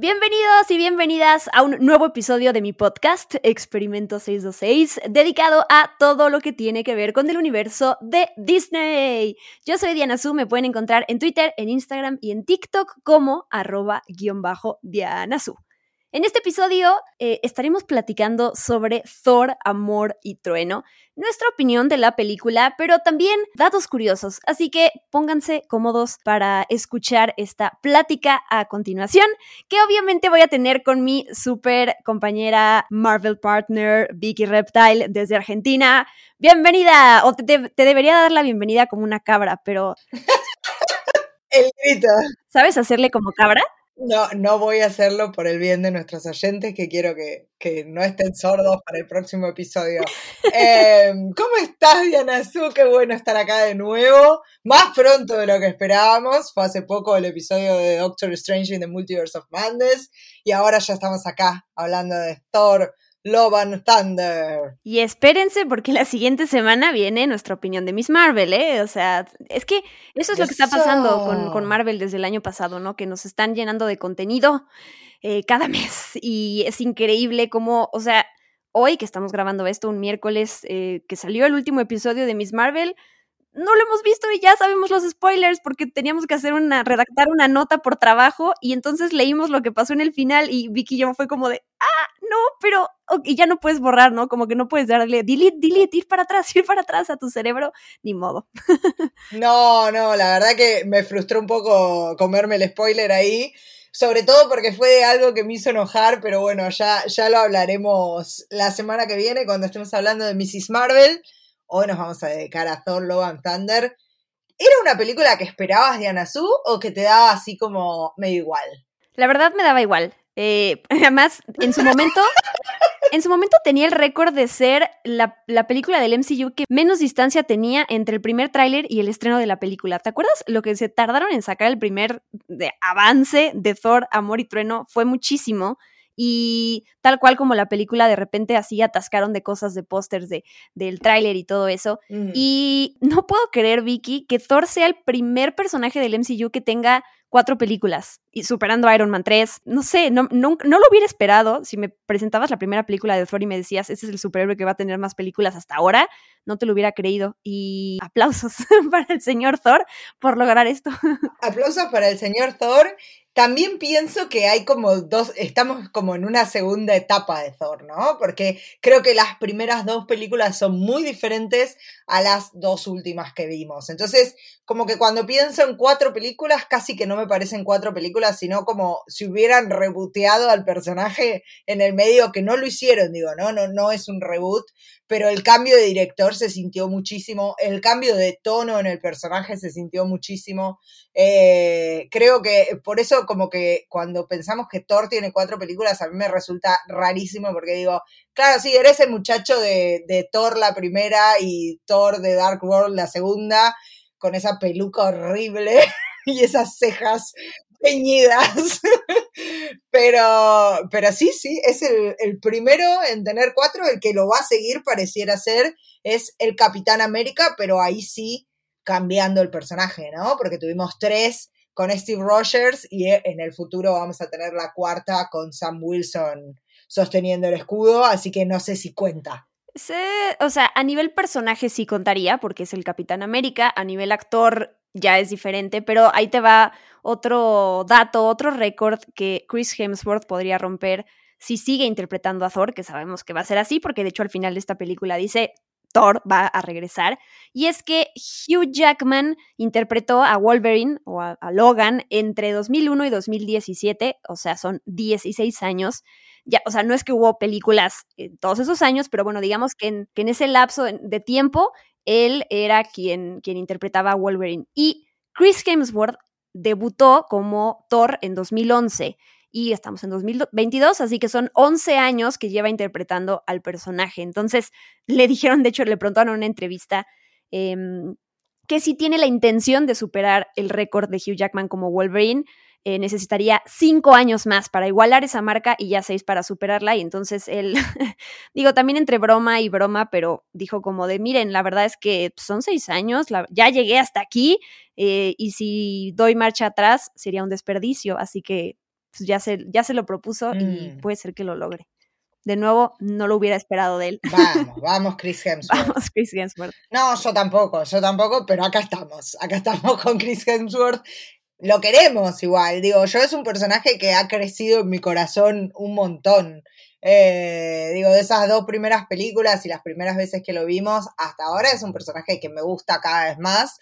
Bienvenidos y bienvenidas a un nuevo episodio de mi podcast, Experimento 626, dedicado a todo lo que tiene que ver con el universo de Disney. Yo soy Diana Su, me pueden encontrar en Twitter, en Instagram y en TikTok como arroba guion bajo Diana. En este episodio eh, estaremos platicando sobre Thor, Amor y Trueno, nuestra opinión de la película, pero también datos curiosos. Así que pónganse cómodos para escuchar esta plática a continuación, que obviamente voy a tener con mi super compañera Marvel Partner Vicky Reptile desde Argentina. Bienvenida, o te, te debería dar la bienvenida como una cabra, pero... El grito. ¿Sabes hacerle como cabra? No, no voy a hacerlo por el bien de nuestros oyentes, que quiero que, que no estén sordos para el próximo episodio. Eh, ¿Cómo estás, Diana Su? Qué bueno estar acá de nuevo, más pronto de lo que esperábamos. Fue hace poco el episodio de Doctor Strange in the Multiverse of Madness, y ahora ya estamos acá hablando de Thor, Love and Thunder. Y espérense porque la siguiente semana viene nuestra opinión de Miss Marvel, ¿eh? O sea, es que eso es lo que está pasando con, con Marvel desde el año pasado, ¿no? Que nos están llenando de contenido eh, cada mes y es increíble cómo, o sea, hoy que estamos grabando esto, un miércoles eh, que salió el último episodio de Miss Marvel, no lo hemos visto y ya sabemos los spoilers porque teníamos que hacer una, redactar una nota por trabajo y entonces leímos lo que pasó en el final y Vicky y yo fue como de, ah, no, pero, y ya no puedes borrar, ¿no? Como que no puedes darle delete, delete, ir para atrás, ir para atrás a tu cerebro, ni modo. no, no, la verdad que me frustró un poco comerme el spoiler ahí. Sobre todo porque fue algo que me hizo enojar, pero bueno, ya, ya lo hablaremos la semana que viene cuando estemos hablando de Mrs. Marvel. Hoy nos vamos a dedicar a Thor Love and Thunder. ¿Era una película que esperabas Diana Su o que te daba así como medio igual? La verdad me daba igual. Eh, además, en su momento, en su momento tenía el récord de ser la, la, película del MCU que menos distancia tenía entre el primer tráiler y el estreno de la película. ¿Te acuerdas? Lo que se tardaron en sacar el primer de avance de Thor, Amor y Trueno fue muchísimo. Y tal cual como la película, de repente así atascaron de cosas de pósters de, del tráiler y todo eso. Mm. Y no puedo creer, Vicky, que Thor sea el primer personaje del MCU que tenga cuatro películas y superando Iron Man 3. No sé, no, no, no, lo hubiera esperado. Si me presentabas la primera película de Thor y me decías, ese es el superhéroe que va a tener más películas hasta ahora, no te lo hubiera creído. Y aplausos para el señor Thor por lograr esto. Aplausos para el señor Thor también pienso que hay como dos, estamos como en una segunda etapa de Thor, ¿no? Porque creo que las primeras dos películas son muy diferentes a las dos últimas que vimos. Entonces, como que cuando pienso en cuatro películas, casi que no me parecen cuatro películas, sino como si hubieran reboteado al personaje en el medio, que no lo hicieron, digo, ¿no? No, no es un reboot, pero el cambio de director se sintió muchísimo, el cambio de tono en el personaje se sintió muchísimo. Eh, creo que por eso como que cuando pensamos que Thor tiene cuatro películas, a mí me resulta rarísimo porque digo, claro, sí, eres el muchacho de, de Thor la primera y Thor de Dark World la segunda, con esa peluca horrible y esas cejas peñidas. pero, pero sí, sí, es el, el, primero en tener cuatro, el que lo va a seguir pareciera ser, es el Capitán América, pero ahí sí cambiando el personaje, ¿no? Porque tuvimos tres con Steve Rogers y en el futuro vamos a tener la cuarta con Sam Wilson sosteniendo el escudo, así que no sé si cuenta. O sea, a nivel personaje sí contaría, porque es el Capitán América, a nivel actor ya es diferente, pero ahí te va otro dato, otro récord que Chris Hemsworth podría romper si sigue interpretando a Thor, que sabemos que va a ser así, porque de hecho al final de esta película dice Thor va a regresar, y es que Hugh Jackman interpretó a Wolverine o a, Logan entre 2001 y 2017, o sea, son 16 años, ya, o sea, no es que hubo películas en todos esos años, pero bueno, digamos que en, que en ese lapso de tiempo él era quien, quien interpretaba a Wolverine. Y Chris Hemsworth debutó como Thor en 2011 y estamos en 2022, así que son 11 años que lleva interpretando al personaje. Entonces, le dijeron, de hecho, le preguntaron en una entrevista em, que si tiene la intención de superar el récord de Hugh Jackman como Wolverine, eh, necesitaría cinco años más para igualar esa marca y ya seis para superarla. Y entonces él, digo, también entre broma y broma, pero dijo como de, miren, la verdad es que son seis años, ya llegué hasta aquí eh, y si doy marcha atrás sería un desperdicio. Así que pues, ya, se, ya se lo propuso y Mm. puede ser que lo logre. De nuevo, no lo hubiera esperado de él. Vamos, vamos, Chris Hemsworth. Vamos, Chris Hemsworth. No, yo tampoco, yo tampoco, pero acá estamos. Acá estamos con Chris Hemsworth. Lo queremos igual, digo, yo es un personaje que ha crecido en mi corazón un montón. Eh, digo, de esas dos primeras películas y las primeras veces que lo vimos, hasta ahora es un personaje que me gusta cada vez más.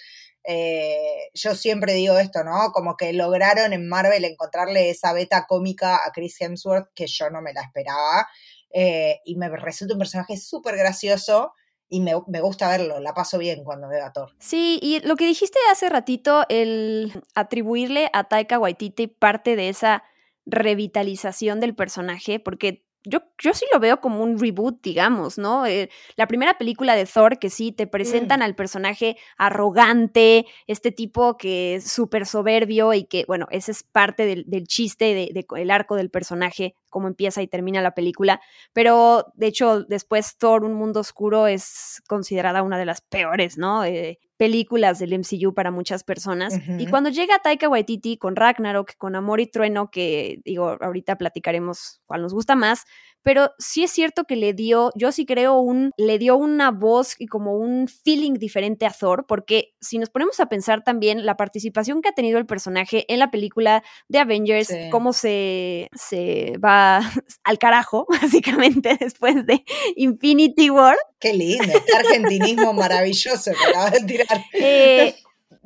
Eh, yo siempre digo esto, ¿no? Como que lograron en Marvel encontrarle esa beta cómica a Chris Hemsworth que yo no me la esperaba. Eh, y me resulta un personaje súper gracioso y me, me, gusta verlo, la paso bien cuando veo a Thor. Sí, y lo que dijiste hace ratito, el atribuirle a Taika Waititi parte de esa revitalización del personaje, porque yo, yo sí lo veo como un reboot, digamos, ¿no? Eh, la primera película de Thor, que sí, te presentan mm. al personaje arrogante, este tipo que es súper soberbio y que, bueno, ese es parte del, del chiste, del de, de, arco del personaje, cómo empieza y termina la película. Pero, de hecho, después Thor, Un Mundo Oscuro, es considerada una de las peores, ¿no? Eh, películas del MCU para muchas personas. Uh -huh. Y cuando llega Taika Waititi con Ragnarok, con Amor y Trueno, que digo, ahorita platicaremos cuál nos gusta más, pero sí es cierto que le dio, yo sí creo, un, le dio una voz y como un feeling diferente a Thor, porque si nos ponemos a pensar también la participación que ha tenido el personaje en la película de Avengers, sí. cómo se, se va al carajo, básicamente, después de Infinity War. Qué lindo, este argentinismo maravilloso que acabas de tirar. Eh,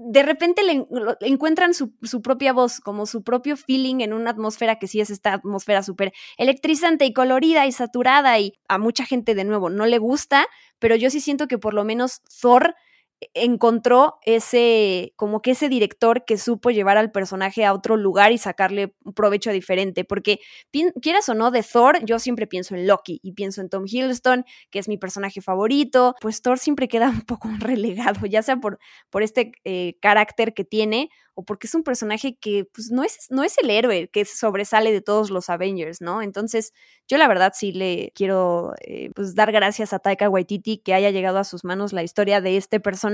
de repente le, encuentran su, su, propia voz, como su propio feeling en una atmósfera que sí es esta atmósfera súper electrizante y colorida y saturada y a mucha gente de nuevo no le gusta, pero yo sí siento que por lo menos Thor encontró ese, como que ese director que supo llevar al personaje a otro lugar y sacarle un provecho diferente, porque quieras o no, de Thor, yo siempre pienso en Loki y pienso en Tom Hiddleston, que es mi personaje favorito, pues Thor siempre queda un poco relegado, ya sea por, por este eh, carácter que tiene o porque es un personaje que pues, no, es, no es el héroe que sobresale de todos los Avengers, ¿no? Entonces, yo la verdad sí le quiero eh, pues, dar gracias a Taika Waititi que haya llegado a sus manos la historia de este personaje,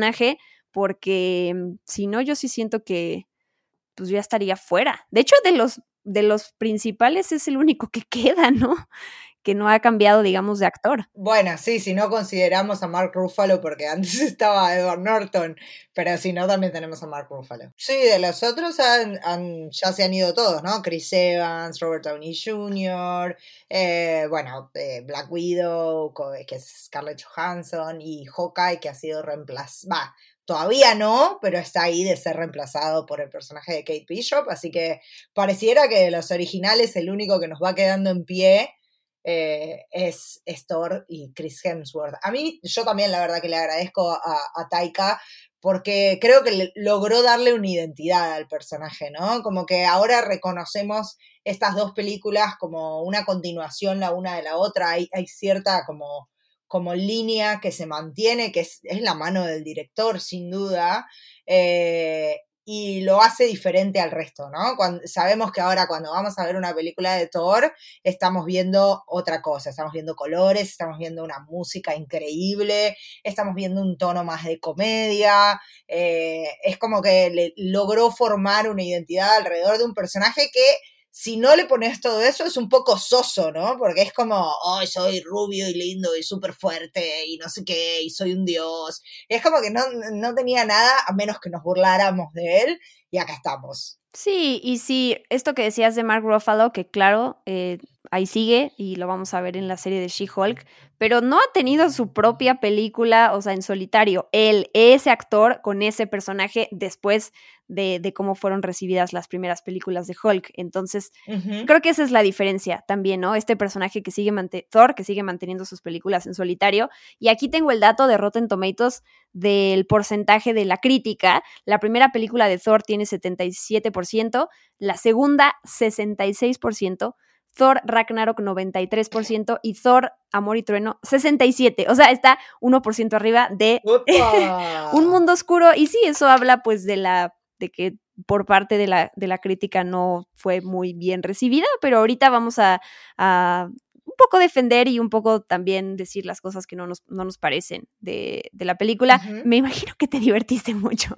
porque mm, si no, yo sí siento que pues ya estaría fuera. De hecho, de los, de los principales es el único que queda, ¿no? Que no ha cambiado, digamos, de actor. Bueno, sí, si no consideramos a Mark Ruffalo, porque antes estaba Edward Norton, pero si no, también tenemos a Mark Ruffalo. Sí, de los otros han, ya se han ido todos, ¿no? Chris Evans, Robert Downey Jr., eh, bueno, eh, Black Widow, que es Scarlett Johansson, y Hawkeye, que ha sido reemplazado, Todavía no, pero está ahí de ser reemplazado por el personaje de Kate Bishop, así que pareciera que de los originales el único que nos va quedando en pie eh, es, es, Thor y Chris Hemsworth. A mí, yo también la verdad que le agradezco a, Taika porque creo que logró darle una identidad al personaje, ¿no? Como que ahora reconocemos estas dos películas como una continuación la una de la otra, hay, cierta como, como línea que se mantiene, que es, es la mano del director, sin duda. Eh, y lo hace diferente al resto, ¿no? Sabemos que ahora cuando vamos a ver una película de Thor, estamos viendo otra cosa, estamos viendo colores, estamos viendo una música increíble, estamos viendo un tono más de comedia, eh, es como que le logró formar una identidad alrededor de un personaje que si no le pones todo eso es un poco soso, ¿no? Porque es como, oh, soy rubio y lindo y súper fuerte y no sé qué, y soy un dios. Es como que no, no tenía nada a menos que nos burláramos de él y acá estamos. Sí, y sí, esto que decías de Mark Ruffalo, que claro, eh, ahí sigue y lo vamos a ver en la serie de She-Hulk, pero no ha tenido su propia película, o sea, en solitario, él, ese actor con ese personaje después de, de cómo fueron recibidas las primeras películas de Hulk. Entonces, creo que esa es la diferencia también, ¿no? Este personaje que sigue, Thor, que sigue manteniendo sus películas en solitario. Y aquí tengo el dato de Rotten Tomatoes del porcentaje de la crítica. La primera película de Thor tiene 77%, la segunda 66%. Thor Ragnarok 93% y Thor Amor y Trueno 67%. O sea, está 1% arriba de un mundo oscuro. Y sí, eso habla pues de la de que por parte de la, de la crítica no fue muy bien recibida, pero ahorita vamos a, un poco defender y un poco también decir las cosas que no nos, no nos parecen de, la película. Me imagino que te divertiste mucho.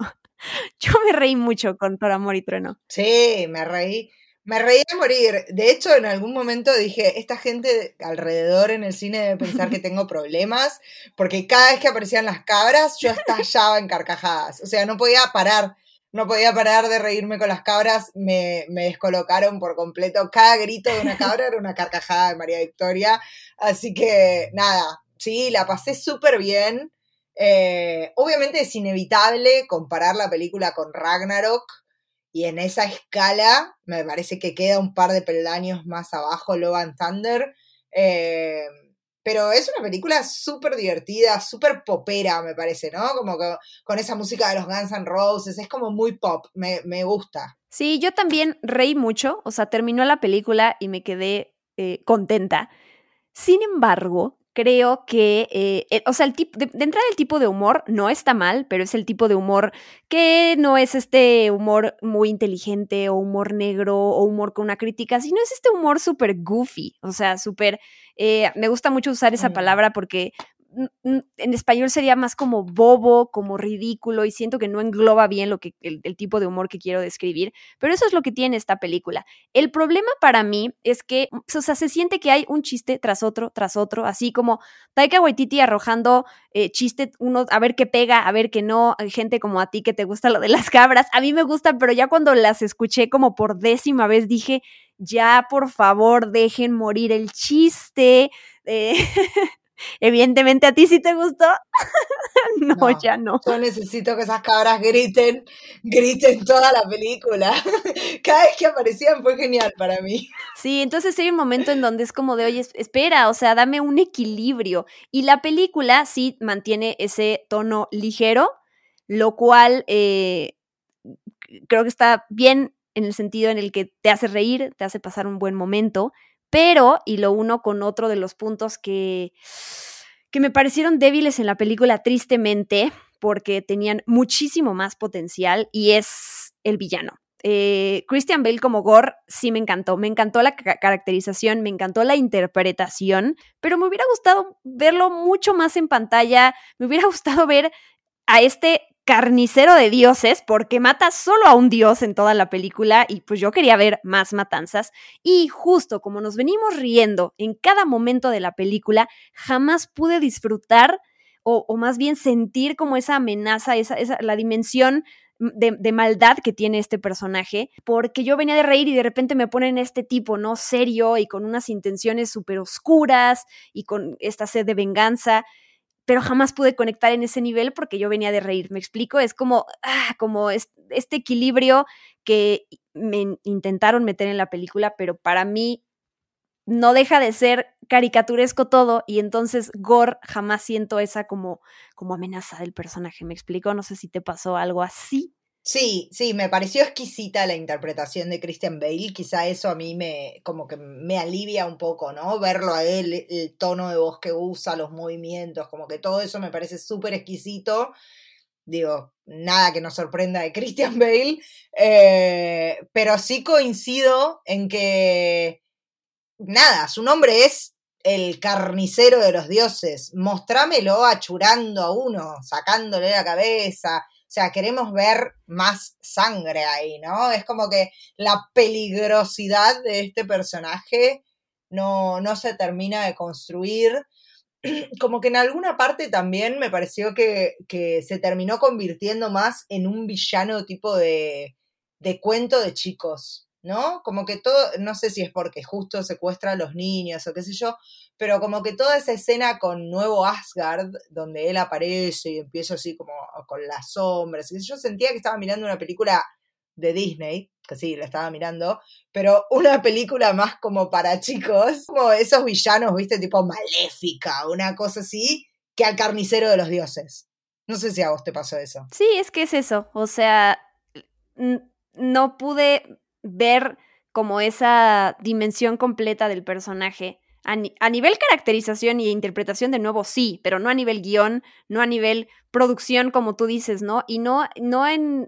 Yo me reí mucho con Thor Amor y Trueno. Sí, me reí. Me reí a morir. De hecho, en algún momento dije, esta gente alrededor en el cine debe pensar que tengo problemas, porque cada vez que aparecían las cabras, yo estallaba en carcajadas. O sea, no podía parar. No podía parar de reírme con las cabras, me, me descolocaron por completo. Cada grito de una cabra era una carcajada de María Victoria. Así que, nada, sí, la pasé súper bien. Eh, obviamente es inevitable comparar la película con Ragnarok, y en esa escala me parece que queda un par de peldaños más abajo Love and Thunder. Eh, pero es una película súper divertida, súper popera, me parece, ¿no? Como que con esa música de los Guns N' Roses, es como muy pop, me, gusta. Sí, yo también reí mucho, o sea, terminó la película y me quedé eh, contenta. Sin embargo, creo que, eh, eh, o sea, el tipo, de, entrada el tipo de humor no está mal, pero es el tipo de humor que no es este humor muy inteligente o humor negro o humor con una crítica, sino es este humor súper goofy, o sea, súper, eh, me gusta mucho usar esa palabra porque en español sería más como bobo, como ridículo, y siento que no engloba bien lo que, el, tipo de humor que quiero describir, pero eso es lo que tiene esta película. El problema para mí es que, o sea, se siente que hay un chiste tras otro, tras otro, así como Taika Waititi arrojando eh, chiste, uno, a ver qué pega, a ver qué no, gente como a ti que te gusta lo de las cabras, a mí me gusta, pero ya cuando las escuché como por décima vez dije, ya por favor dejen morir el chiste. Eh, Evidentemente a ti sí te gustó. no, ya no. Yo necesito que esas cabras griten, griten toda la película. Cada vez que aparecían fue genial para mí. Sí, entonces hay un momento en donde es como de, oye, espera, o sea, dame un equilibrio. Y la película sí mantiene ese tono ligero, lo cual eh, creo que está bien en el sentido en el que te hace reír, te hace pasar un buen momento, pero, y lo uno con otro de los puntos que, que me parecieron débiles en la película, tristemente, porque tenían muchísimo más potencial, y es el villano. Eh, Christian Bale como Gore sí me encantó, me encantó la caracterización, me encantó la interpretación, pero me hubiera gustado verlo mucho más en pantalla, me hubiera gustado ver a este carnicero de dioses porque mata solo a un dios en toda la película y pues yo quería ver más matanzas y justo como nos venimos riendo en cada momento de la película, jamás pude disfrutar o, más bien sentir como esa amenaza, esa, la dimensión de, de, maldad que tiene este personaje, porque yo venía de reír y de repente me ponen este tipo, ¿no? Serio y con unas intenciones súper oscuras y con esta sed de venganza pero jamás pude conectar en ese nivel porque yo venía de reír. Me explico, es como, ah, como este equilibrio que me intentaron meter en la película, pero para mí no deja de ser caricaturesco todo y entonces Gore jamás siento esa como, como amenaza del personaje. Me explico, no sé si te pasó algo así. Sí, sí, me pareció exquisita la interpretación de Christian Bale, quizá eso a mí me como que me alivia un poco, ¿no? Verlo a él, el tono de voz que usa, los movimientos, como que todo eso me parece súper exquisito. Digo, nada que nos sorprenda de Christian Bale, eh, pero sí coincido en que, nada, su nombre es el carnicero de los dioses. Mostrámelo achurando a uno, sacándole la cabeza, o sea, queremos ver más sangre ahí, ¿no? Es como que la peligrosidad de este personaje no, no se termina de construir. Como que en alguna parte también me pareció que, que se terminó convirtiendo más en un villano tipo de, de cuento de chicos. ¿No? Como que todo, no sé si es porque justo secuestra a los niños o qué sé yo, pero como que toda esa escena con Nuevo Asgard, donde él aparece y empieza así como con las sombras, yo sentía que estaba mirando una película de Disney, que sí, la estaba mirando, pero una película más como para chicos, como esos villanos, viste, tipo maléfica, una cosa así, que al carnicero de los dioses. No sé si a vos te pasó eso. Sí, es que es eso, o sea, no pude ver como esa dimensión completa del personaje. A, nivel caracterización y interpretación, de nuevo, sí, pero no a nivel guion, no a nivel producción, como tú dices, ¿no? Y no, no en,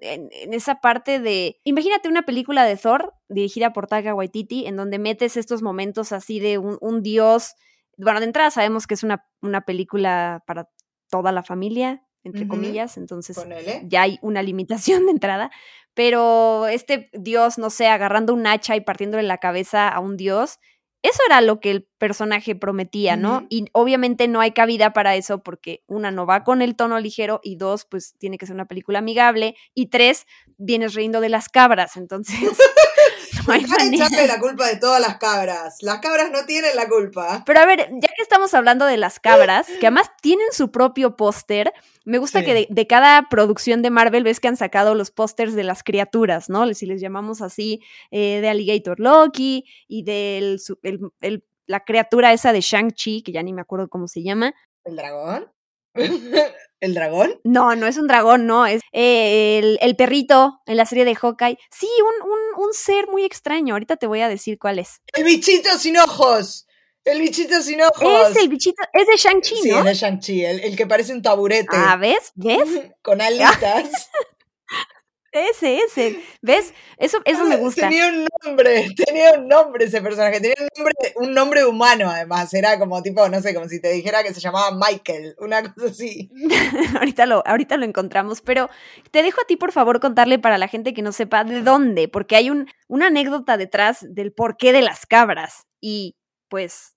esa parte de. Imagínate una película de Thor dirigida por Taika Waititi, en donde metes estos momentos así de un, dios. Bueno, de entrada sabemos que es una, una película para toda la familia, entre comillas, entonces ya hay una limitación de entrada, pero este dios, no sé, agarrando un hacha y partiéndole la cabeza a un dios, eso era lo que el personaje prometía, ¿no? Y obviamente no hay cabida para eso porque una no va con el tono ligero y dos, pues tiene que ser una película amigable y tres, vienes riendo de las cabras, entonces no hay la culpa de todas las cabras. Las cabras no tienen la culpa. Pero a ver, ya que estamos hablando de las cabras, que además tienen su propio póster, me gusta que de, cada producción de Marvel ves que han sacado los pósters de las criaturas, ¿no? Si les llamamos así, eh, de Alligator Loki y de la criatura esa de Shang-Chi, que ya ni me acuerdo cómo se llama. ¿El dragón? ¿El dragón? No, no es un dragón, no, es eh, el, perrito en la serie de Hawkeye. Sí, un, un, ser muy extraño. Ahorita te voy a decir cuál es. El bichito sin ojos. El bichito sin ojos. Es el bichito, es de Shang-Chi, ¿no? Sí, es de Shang-Chi, el, el, que parece un taburete. Ah, ¿ves? ¿Ves? Con alitas. Ese, ese. ¿Ves? Eso, eso me gusta. Tenía un nombre, tenía un nombre ese personaje, tenía un nombre, un nombre humano además, era como tipo, no sé, como si te dijera que se llamaba Michael, una cosa así. ahorita, lo, ahorita lo encontramos, pero te dejo a ti por favor contarle para la gente que no sepa de dónde, porque hay un, una anécdota detrás del porqué de las cabras y pues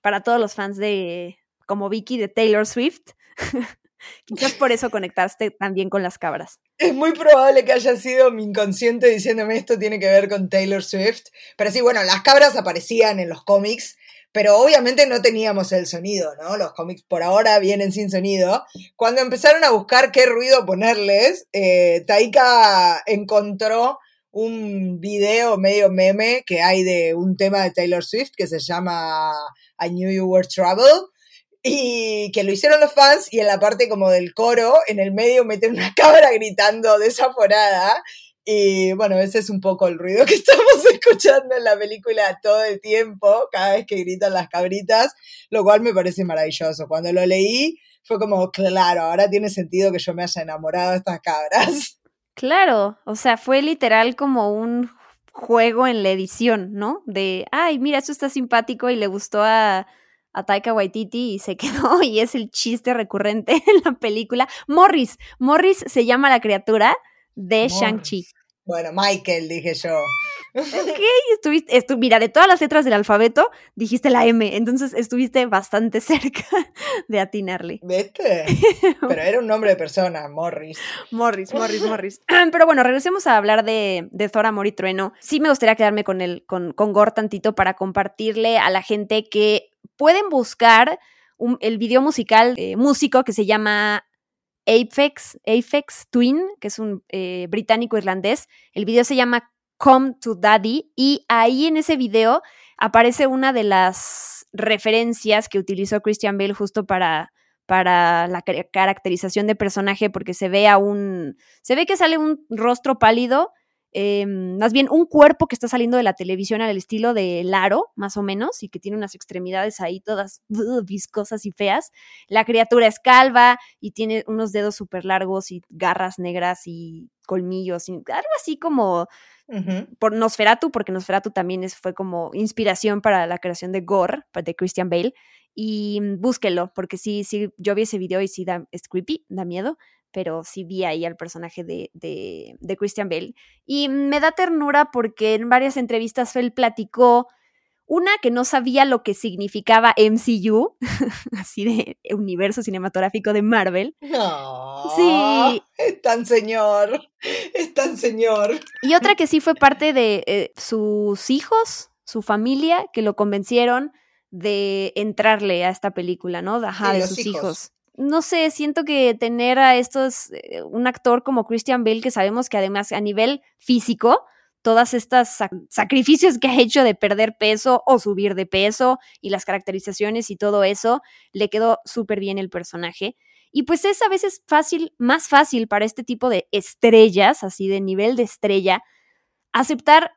para todos los fans de como Vicky de Taylor Swift. Quizás por eso conectaste también con las cabras. Es muy probable que haya sido mi inconsciente diciéndome esto tiene que ver con Taylor Swift. Pero sí, bueno, las cabras aparecían en los cómics, pero obviamente no teníamos el sonido, ¿no? Los cómics por ahora vienen sin sonido. Cuando empezaron a buscar qué ruido ponerles, eh, Taika encontró un video medio meme que hay de un tema de Taylor Swift que se llama I Knew You Were Trouble y que lo hicieron los fans y en la parte como del coro, en el medio meten una cabra gritando desaforada y bueno, ese es un poco el ruido que estamos escuchando en la película todo el tiempo, cada vez que gritan las cabritas, lo cual me parece maravilloso. Cuando lo leí fue como, claro, ahora tiene sentido que yo me haya enamorado de estas cabras. Claro, o sea, fue literal como un juego en la edición, ¿no? De, ay, mira, esto está simpático y le gustó a a Taika Waititi y se quedó y es el chiste recurrente en la película. Morris, Morris se llama la criatura de Shang-Chi. Bueno, Michael, dije yo. Ok, estuviste, mira, de todas las letras del alfabeto, dijiste la M, entonces estuviste bastante cerca de atinarle. ¿Viste? Pero era un nombre de persona, Morris. Morris, Morris, Morris. Pero bueno, regresemos a hablar de, de Thor, Amor y Trueno. Sí me gustaría quedarme con, el, con, con Gore tantito para compartirle a la gente que pueden buscar el video musical de músico que se llama Apex, Apex Twin, que es un eh, británico irlandés. El video se llama Come to Daddy y ahí en ese video aparece una de las referencias que utilizó Christian Bale justo para, para la caracterización de personaje porque se ve a un se ve que sale un rostro pálido Em, más bien un cuerpo que está saliendo de la televisión al estilo de Laro, más o menos, y que tiene unas extremidades ahí todas viscosas y feas. La criatura es calva y tiene unos dedos súper largos y garras negras y colmillos, y algo así como por Nosferatu, porque Nosferatu también es, fue como inspiración para la creación de Gore, de Christian Bale. Y mm, búsquelo, porque sí, sí, yo vi ese video y sí da, es creepy, da miedo, pero sí vi ahí al personaje de, de, Christian Bale. Y me da ternura porque en varias entrevistas él platicó Una que no sabía lo que significaba MCU, así de universo cinematográfico de Marvel. No. Sí. Es tan señor. Es tan señor. Y otra que sí fue parte de eh, sus hijos, su familia, que lo convencieron de entrarle a esta película, ¿no? Ajá, de sus hijos. hijos. No sé, siento que tener a estos, eh, un actor como Christian Bale, que sabemos que además a nivel físico, todas estas sac- sacrificios que ha hecho de perder peso o subir de peso y las caracterizaciones y todo eso, le quedó súper bien el personaje. Y pues es a veces fácil, más fácil para este tipo de estrellas, así de nivel de estrella, aceptar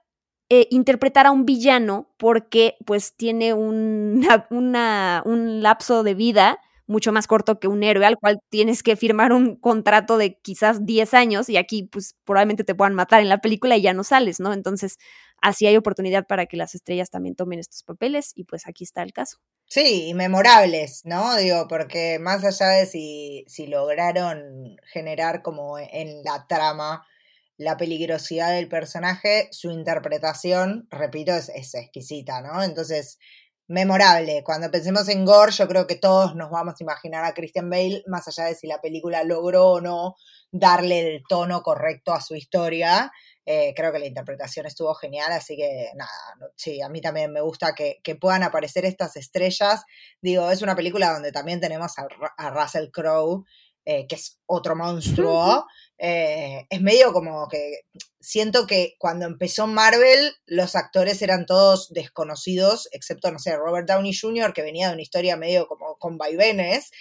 eh, interpretar a un villano porque pues tiene un lapso de vida mucho más corto que un héroe al cual tienes que firmar un contrato de quizás 10 años y aquí pues probablemente te puedan matar en la película y ya no sales, ¿no? Entonces así hay oportunidad para que las estrellas también tomen estos papeles y pues aquí está el caso. Sí, y memorables, ¿no? Digo, porque más allá de si, si lograron generar como en la trama la peligrosidad del personaje, su interpretación, repito, es, es exquisita, ¿no? Entonces, memorable. Cuando pensemos en Gore, yo creo que todos nos vamos a imaginar a Christian Bale, más allá de si la película logró o no darle el tono correcto a su historia. Eh, creo que la interpretación estuvo genial, así que nada, sí, a mí también me gusta que, que puedan aparecer estas estrellas. Digo, es una película donde también tenemos a, a Russell Crowe, eh, que es otro monstruo. Eh, es medio como que siento que cuando empezó Marvel, los actores eran todos desconocidos, excepto, no sé, Robert Downey Jr., que venía de una historia medio como con vaivenes.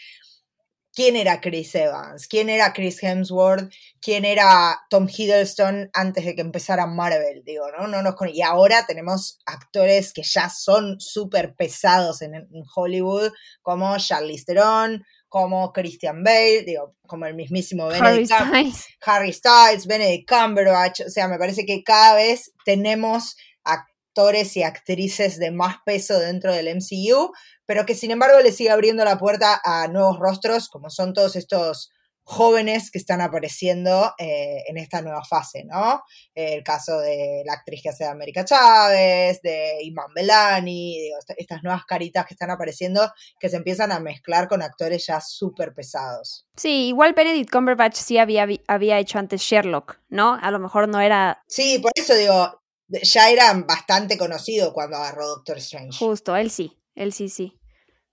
¿Quién era Chris Evans? ¿Quién era Chris Hemsworth? ¿Quién era Tom Hiddleston antes de que empezara Marvel? Digo, ¿no? no nos con- y ahora tenemos actores que ya son súper pesados en, en Hollywood, como Charlize Theron, como Christian Bale, digo, como el mismísimo Harry Benedict Cum- Styles. Harry Styles, Benedict Cumberbatch, o sea, me parece que cada vez tenemos actores y actrices de más peso dentro del MCU, pero que sin embargo le sigue abriendo la puerta a nuevos rostros, como son todos estos jóvenes que están apareciendo eh, en esta nueva fase, ¿no? El caso de la actriz que hace de América Chávez, de Iman Belani, digo, esta- estas nuevas caritas que están apareciendo que se empiezan a mezclar con actores ya súper pesados. Sí, igual Benedict Cumberbatch sí había, había hecho antes Sherlock, ¿no? A lo mejor no era Sí, por eso digo, ya era bastante conocido cuando agarró Doctor Strange. justo, él sí, él sí, sí.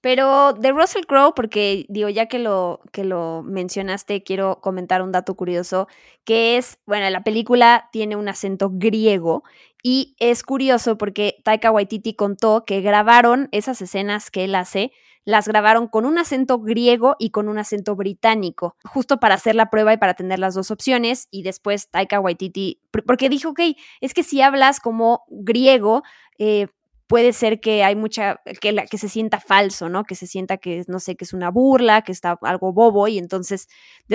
Pero de Russell Crowe, porque digo, ya que lo, que lo mencionaste, quiero comentar un dato curioso, que es, bueno, la película tiene un acento griego y es curioso porque Taika Waititi contó que grabaron esas escenas que él hace, las grabaron con un acento griego y con un acento británico, justo para hacer la prueba y para tener las dos opciones. Y después Taika Waititi, porque dijo, ok, es que si hablas como griego, eh, puede ser que hay mucha, que, la, que se sienta falso, ¿no? Que se sienta que, no sé, que es una burla, que está algo bobo y entonces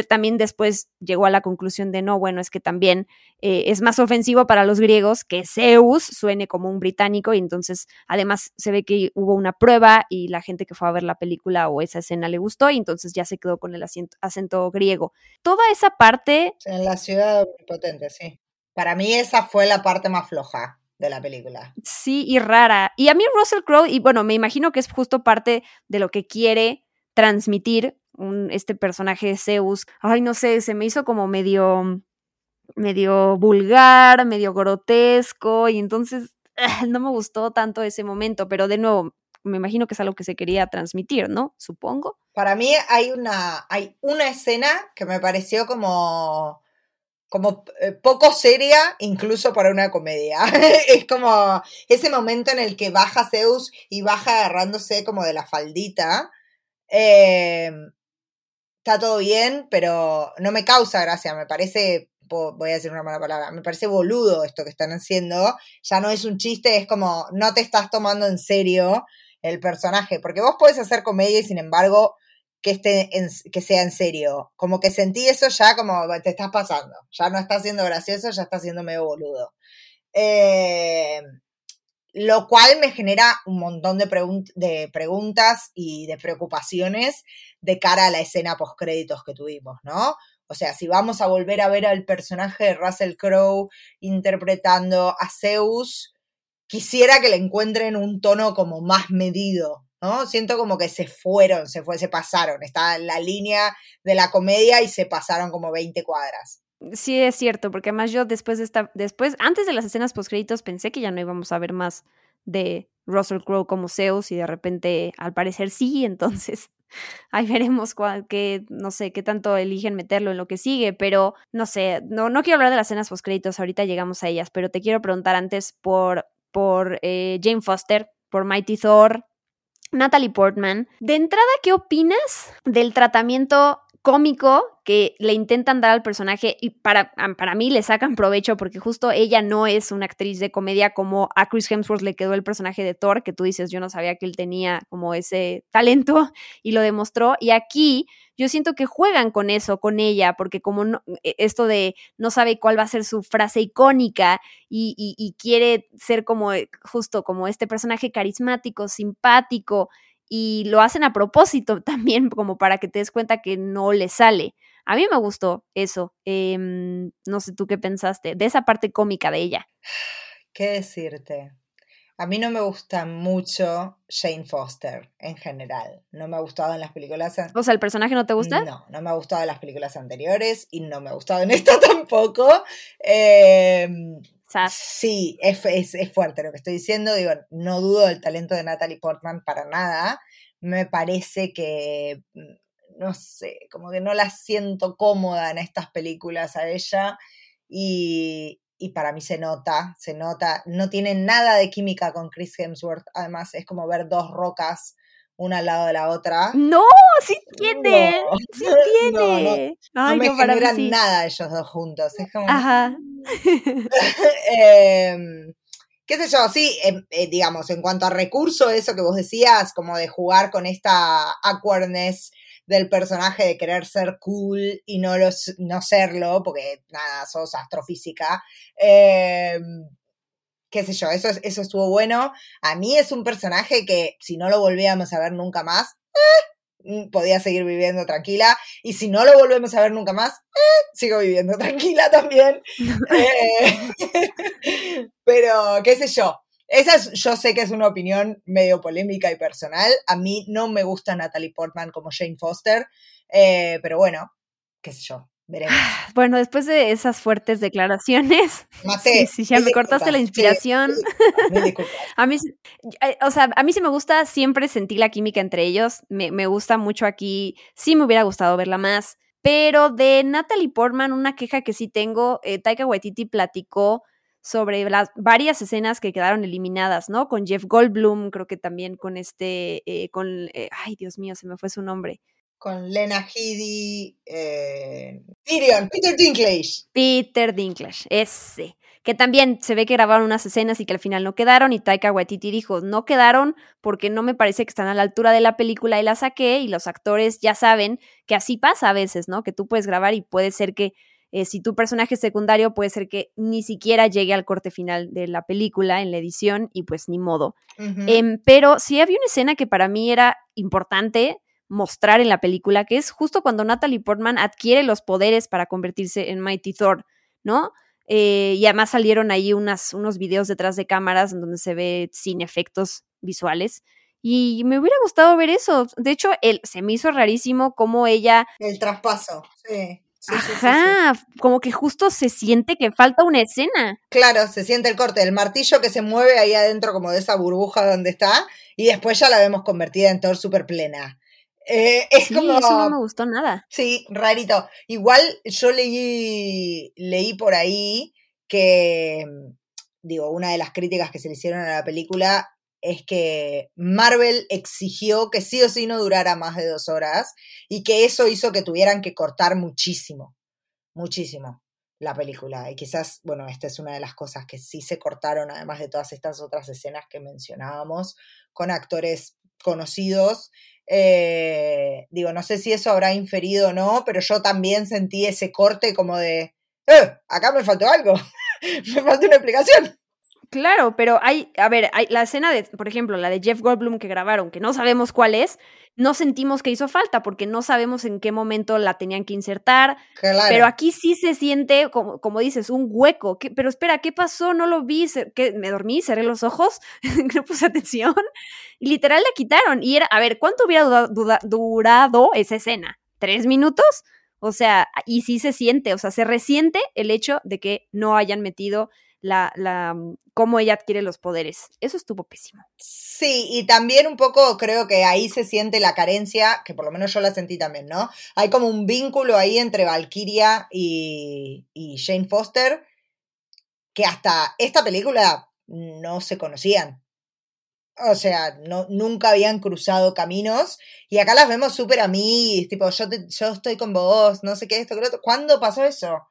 también después llegó a la conclusión de, no, bueno, es que también eh, es más ofensivo para los griegos que Zeus suene como un británico y entonces además se ve que hubo una prueba y la gente que fue a ver la película o esa escena le gustó y entonces ya se quedó con el acento, acento griego. Toda esa parte En la ciudad potente, sí. Para mí esa fue la parte más floja de la película. Sí, y rara. Y a mí Russell Crowe, y bueno, me imagino que es justo parte de lo que quiere transmitir un, este personaje de Zeus. Ay, no sé, se me hizo como medio, medio vulgar, medio grotesco, y entonces ah, no me gustó tanto ese momento, pero de nuevo, me imagino que es algo que se quería transmitir, ¿no? Supongo. Para mí hay una, hay una escena que me pareció como, como eh, poco seria, incluso para una comedia. es como ese momento en el que baja Zeus y baja agarrándose como de la faldita. Eh, está todo bien, pero no me causa gracia, me parece, voy a decir una mala palabra, me parece boludo esto que están haciendo. Ya no es un chiste, es como no te estás tomando en serio el personaje, porque vos podés hacer comedia y sin embargo que, esté en- que sea en serio. Como que sentí eso ya como te estás pasando, ya no está siendo gracioso, ya está siendo medio boludo. Eh, lo cual me genera un montón de, de preguntas y de preocupaciones de cara a la escena postcréditos que tuvimos, ¿no? O sea, si vamos a volver a ver al personaje de Russell Crowe interpretando a Zeus, quisiera que le encuentren un tono como más medido, ¿no? Siento como que se fueron, se fue, se pasaron. Está en la línea de la comedia y se pasaron como 20 cuadras. Sí, es cierto, porque además yo después de esta, después, antes de las escenas postcréditos pensé que ya no íbamos a ver más de Russell Crowe como Zeus y de repente al parecer sí, entonces ahí veremos qué, no sé, qué tanto eligen meterlo en lo que sigue, pero no sé, no, no quiero hablar de las escenas postcréditos, ahorita llegamos a ellas, pero te quiero preguntar antes por, por eh, Jane Foster, por Mighty Thor, Natalie Portman. De entrada, ¿qué opinas del tratamiento cómico que le intentan dar al personaje y para, para mí le sacan provecho porque justo ella no es una actriz de comedia como a Chris Hemsworth le quedó el personaje de Thor, que tú dices, yo no sabía que él tenía como ese talento y lo demostró. Y aquí yo siento que juegan con eso, con ella, porque como e, esto de no sabe cuál va a ser su frase icónica y, y quiere ser como eh, justo como este personaje carismático, simpático y lo hacen a propósito también como para que te des cuenta que no le sale. A mí me gustó eso. Em, no sé tú qué pensaste de esa parte cómica de ella. ¿Qué decirte? A mí no me gusta mucho Jane Foster en general. No me ha gustado en las películas. O sea, ¿el personaje no te gusta? No, no me ha gustado en las películas anteriores y no me ha gustado en esta tampoco. Eh, Sí, es, es, fuerte lo que estoy diciendo. Digo, no dudo del talento de Natalie Portman para nada. Me parece que, mm, no sé, como que no la siento cómoda en estas películas a ella. Y, y para mí se nota, se nota. No tiene nada de química con Chris Hemsworth. Además, es como ver dos rocas una al lado de la otra. No, sí tiene, sí tiene. No, me generan nada ellos dos juntos. Es como... Ajá. Em, qué sé yo, sí, em, eh, digamos, en cuanto a recurso, eso que vos decías, como de jugar con esta awkwardness del personaje de querer ser cool y no, los, no serlo, porque nada, sos astrofísica. Eh, qué sé yo, eso, eso estuvo bueno. A mí es un personaje que si no lo volvíamos a ver nunca más, eh, mm, podía seguir viviendo tranquila. Y si no lo volvemos a ver nunca más, eh, sigo viviendo tranquila también. Eh, pero, qué sé yo. Esa yo sé que es una opinión medio polémica y personal. A mí no me gusta Natalie Portman como Jane Foster, pero bueno, qué sé yo. Bueno, después de esas fuertes declaraciones, sí, sí, ya me cortaste la inspiración. a mí, eh, o sea, a mí sí me gusta, siempre sentí la química entre ellos, me, me gusta mucho aquí, sí me hubiera gustado verla más, pero de Natalie Portman, una queja que sí tengo, eh, Taika Waititi platicó sobre las varias escenas que quedaron eliminadas, ¿no? Con Jeff Goldblum, creo que también con este, eh, con, ay Dios mío, se me fue su nombre con Lena Headey, eh, Tyrion, Peter Dinklage. Peter Dinklage, ese. Que también se ve que grabaron unas escenas y que al final no quedaron. Y Taika Waititi dijo: No quedaron porque no me parece que están a la altura de la película y la saqué. Y los actores ya saben que así pasa a veces, ¿no? Que tú puedes grabar y puede ser que eh, si tu personaje es secundario, puede ser que ni siquiera llegue al corte final de la película en la edición y pues ni modo. Em, pero sí había una escena que para mí era importante mostrar en la película, que es justo cuando Natalie Portman adquiere los poderes para convertirse en Mighty Thor, ¿no? Eh, y además salieron ahí unas, unos videos detrás de cámaras en donde se ve sin efectos visuales. Y me hubiera gustado ver eso. De hecho, el, se me hizo rarísimo cómo ella... El traspaso, sí. Ajá, como que justo se siente que falta una escena. Claro, se siente el corte, el martillo que se mueve ahí adentro como de esa burbuja donde está y después ya la vemos convertida en Thor súper plena. Eh, es como. Eso no me gustó nada. Sí, rarito. Igual yo leí, leí por ahí que, digo, una de las críticas que se le hicieron a la película es que Marvel exigió que sí o sí no durara más de dos horas y que eso hizo que tuvieran que cortar muchísimo, muchísimo la película. Y quizás, bueno, esta es una de las cosas que sí se cortaron, además de todas estas otras escenas que mencionábamos, con actores conocidos eh, digo, no sé si eso habrá inferido o no, pero yo también sentí ese corte como de, ¡eh! Acá me faltó algo, me faltó una explicación. Claro, pero hay, a ver, hay la escena de, por ejemplo, la de Jeff Goldblum que grabaron, que no sabemos cuál es, no sentimos que hizo falta porque no sabemos en qué momento la tenían que insertar. Claro. Pero aquí sí se siente, como, como dices, un hueco. ¿Qué- pero espera, ¿qué pasó? No lo vi. ¿qué? ¿Me dormí? ¿Cerré los ojos? no puse atención. Y literal la quitaron. Y era, a ver, ¿cuánto hubiera durado esa escena? ¿Tres minutos? O sea, y sí se siente, o sea, se resiente el hecho de que no hayan metido la, la, mm, cómo ella adquiere los poderes. Eso estuvo pésimo. Sí, y también un poco creo que ahí se siente la carencia, que por lo menos yo la sentí también, ¿no? Hay como un vínculo ahí entre Valkyria y, y Jane Foster que hasta esta película no se conocían. O sea, no, nunca habían cruzado caminos y acá las vemos súper amigas, tipo, yo, te- yo estoy con vos, no sé qué, esto, que otro. ¿Cuándo pasó eso?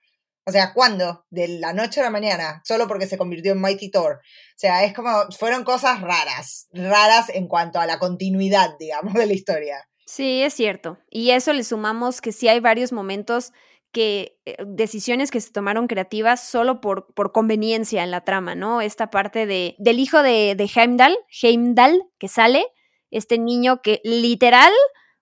O sea, ¿cuándo? De la noche a la mañana, solo porque se convirtió en Mighty Thor. O sea, es como, fueron cosas raras, raras en cuanto a la continuidad, digamos, de la historia. Sí, es cierto. Y eso le sumamos que sí hay varios momentos que eh, decisiones que se tomaron creativas solo por, por conveniencia en la trama, ¿no? Esta parte de, del hijo de, de Heimdall, Heimdall, que sale, este niño que literal,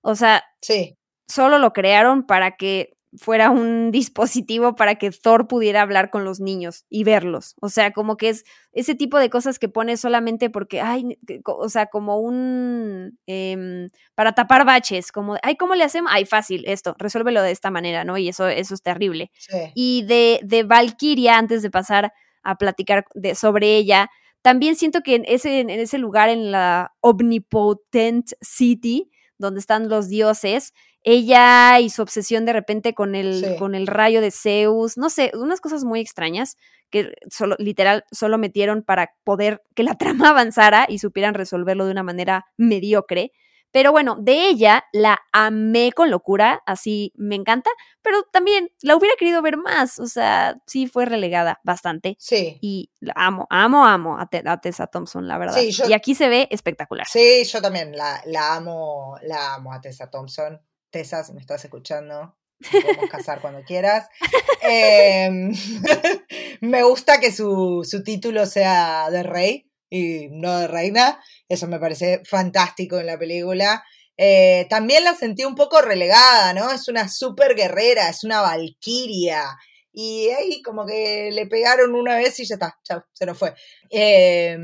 o sea, Sí, solo lo crearon para que fuera un dispositivo para que Thor pudiera hablar con los niños y verlos. O sea, como que es ese tipo de cosas que pone solamente porque, ay, o sea, como un... em, para tapar baches, como, ay, ¿cómo le hacemos? Ay, fácil, esto, resuélvelo de esta manera, ¿no? Y eso, eso es terrible. sí. Y de, de Valkyria, antes de pasar a platicar de, sobre ella, también siento que en ese, en ese lugar, en la Omnipotent City, donde están los dioses, ella y su obsesión de repente con el, Sí. con el rayo de Zeus, no sé, unas cosas muy extrañas que solo, literal, solo metieron para poder que la trama avanzara y supieran resolverlo de una manera mediocre. Pero bueno, de ella la amé con locura, así me encanta, pero también la hubiera querido ver más, o sea, sí fue relegada bastante. Sí, Y la amo, amo, amo a, Te- a Tessa Thompson, la verdad. Sí, yo- Y aquí se ve espectacular. sí, yo también la, la amo, la amo a Tessa Thompson. Tessa, si me estás escuchando, podemos casar cuando quieras. Em, me gusta que su, su título sea de rey y no de reina. Eso me parece fantástico en la película. Eh, también la sentí un poco relegada, ¿no? Es una super guerrera, es una valquiria. Y ahí como que le pegaron una vez y ya está, chao, se nos fue. Eh,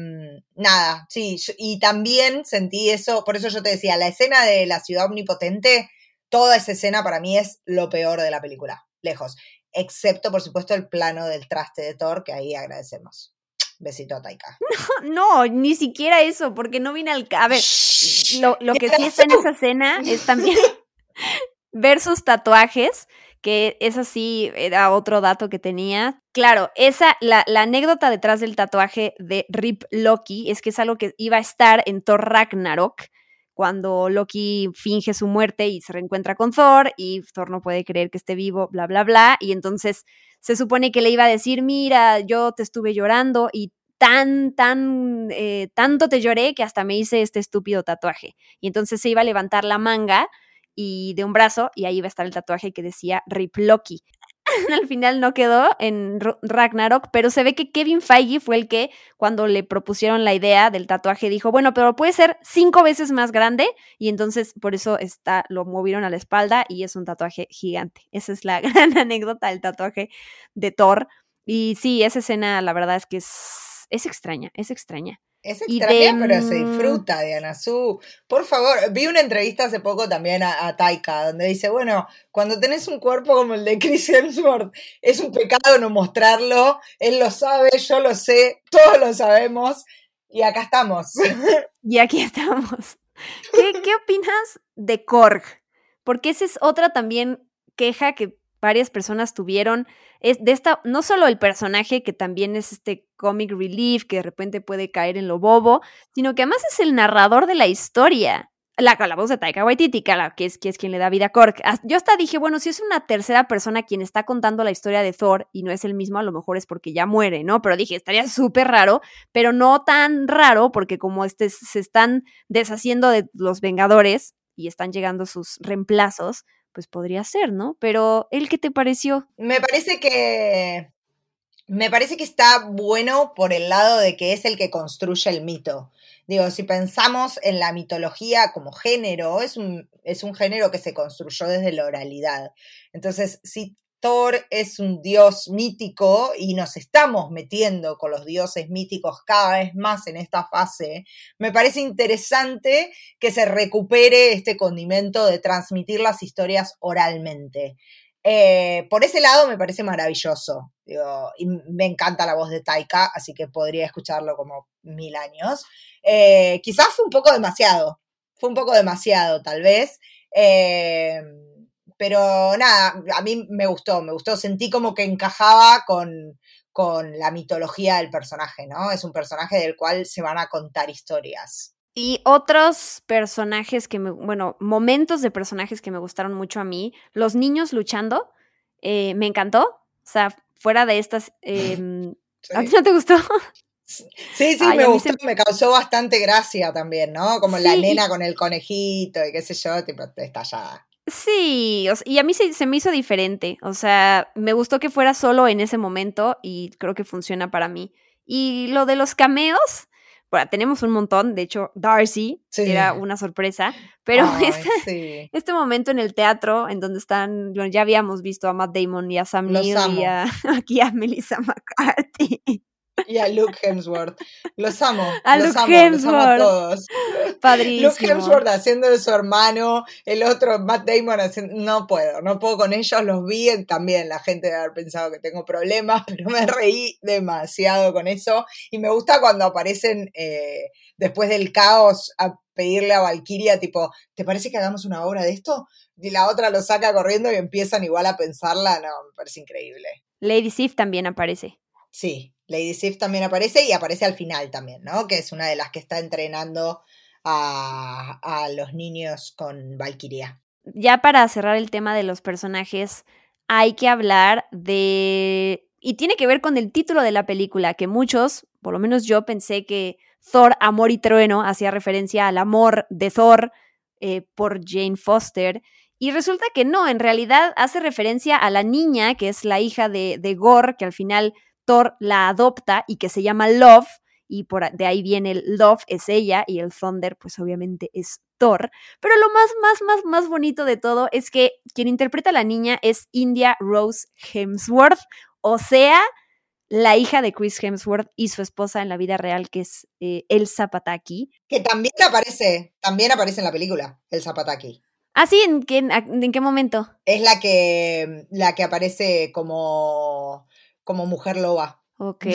nada, sí, y también sentí eso, por eso yo te decía, la escena de la ciudad omnipotente, toda esa escena para mí es lo peor de la película, lejos. Excepto, por supuesto, el plano del traste de Thor, que ahí agradecemos. Besito a Taika. No, ni siquiera eso, porque no vine al... A ver, lo, lo que sí está en esa escena es también ver sus tatuajes, que esa sí era otro dato que tenía. Claro, esa, la, la anécdota detrás del tatuaje de Rip Loki es que es algo que iba a estar en Thor Ragnarok, cuando Loki finge su muerte y se reencuentra con Thor y Thor no puede creer que esté vivo, bla, bla, bla, y entonces se supone que le iba a decir, mira, yo te estuve llorando y tan, tan, eh, tanto te lloré que hasta me hice este estúpido tatuaje. Y entonces se iba a levantar la manga y de un brazo y ahí iba a estar el tatuaje que decía Rip Loki. Al final no quedó en Ro- Ragnarok, pero se ve que Kevin Feige fue el que cuando le propusieron la idea del tatuaje dijo, bueno, pero puede ser cinco veces más grande y entonces por eso está, lo movieron a la espalda y es un tatuaje gigante. Esa es la gran anécdota del tatuaje de Thor. Y sí, esa escena la verdad es que es, es extraña, es extraña. Es extraña, de, pero se mm, disfruta, Diana Su. Por favor, vi una entrevista hace poco también a, a Taika, donde dice, bueno, cuando tenés un cuerpo como el de Chris Hemsworth, es un pecado no mostrarlo, él lo sabe, yo lo sé, todos lo sabemos, y acá estamos. Y aquí estamos. ¿Qué, qué opinas de Korg? Porque esa es otra también queja que varias personas tuvieron. Es de esta, no solo el personaje, que también es este comic relief, que de repente puede caer en lo bobo, sino que además es el narrador de la historia. La, la voz de Taika Waititi, que, es, que es quien le da vida a Korg. As- Yo hasta dije, bueno, si es una tercera persona quien está contando la historia de Thor y no es el mismo, a lo mejor es porque ya muere, ¿no? Pero dije, estaría súper raro, pero no tan raro porque como este, se están deshaciendo de los Vengadores y están llegando sus reemplazos, pues podría ser, ¿no? Pero, ¿el qué te pareció? Me parece que me parece que está bueno por el lado de que es el que construye el mito. Digo, si pensamos en la mitología como género, es un, es un género que se construyó desde la oralidad. Entonces, si Thor es un dios mítico y nos estamos metiendo con los dioses míticos cada vez más en esta fase, me parece interesante que se recupere este condimento de transmitir las historias oralmente. Eh, por ese lado me parece maravilloso. y me encanta la voz de Taika, así que podría escucharlo como mil años. Eh, quizás fue un poco demasiado. Fue un poco demasiado, tal vez. Eh, pero nada, a mí me gustó, me gustó, sentí como que encajaba con, con la mitología del personaje, ¿no? Es un personaje del cual se van a contar historias. Y otros personajes que me, bueno, momentos de personajes que me gustaron mucho a mí, los niños luchando, eh, me encantó. O sea, fuera de estas... Em, ¿A ti no te gustó? Sí, sí, me gustó, me causó bastante gracia también, ¿no? Como la nena con el conejito y qué sé yo, tipo, estallada. Sí, y a mí se, me hizo diferente. O sea, me gustó que fuera solo en ese momento y creo que funciona para mí. Y lo de los cameos, bueno, tenemos un montón. De hecho, Darcy era una sorpresa. Pero este, este, momento en el teatro, en donde están, ya habíamos visto a Matt Damon y a Sam Neill y aquí a Melissa McCarthy y a Luke Hemsworth. Los amo. A los amo, Hemsworth. Los amo a todos. Padrísimo. Luke Hemsworth haciendo de su hermano, el otro Matt Damon haciendo. No puedo, no puedo con ellos. Los vi también. La gente debe haber pensado que tengo problemas, pero me reí demasiado con eso. Y me gusta cuando aparecen eh, después del caos a pedirle a Valkyria, tipo, ¿te parece que hagamos una obra de esto? Y la otra lo saca corriendo y empiezan igual a pensarla. No, me parece increíble. Lady Sif también aparece. Sí, Lady Sif también aparece y aparece al final también, ¿no? Que es una de las que está entrenando a, los niños con Valkyria. Ya para cerrar el tema de los personajes, hay que hablar de... Y tiene que ver con el título de la película, que muchos, por lo menos yo pensé que Thor, Amor y Trueno hacía referencia al amor de Thor eh, por Jane Foster. Y resulta que no, en realidad hace referencia a la niña, que es la hija de, de Gore, que al final Thor la adopta y que se llama Love, y por de ahí viene el Love, es ella, y el Thunder, pues obviamente es Thor. Pero lo más, más, más, más bonito de todo es que quien interpreta a la niña es India Rose Hemsworth, o sea, la hija de Chris Hemsworth y su esposa en la vida real, que es eh, Elsa Pataki. Que también aparece, también aparece en la película, Elsa Pataki. Ah, sí, ¿en qué, ¿en qué momento? Es la que, la que aparece como como mujer loba. Ok,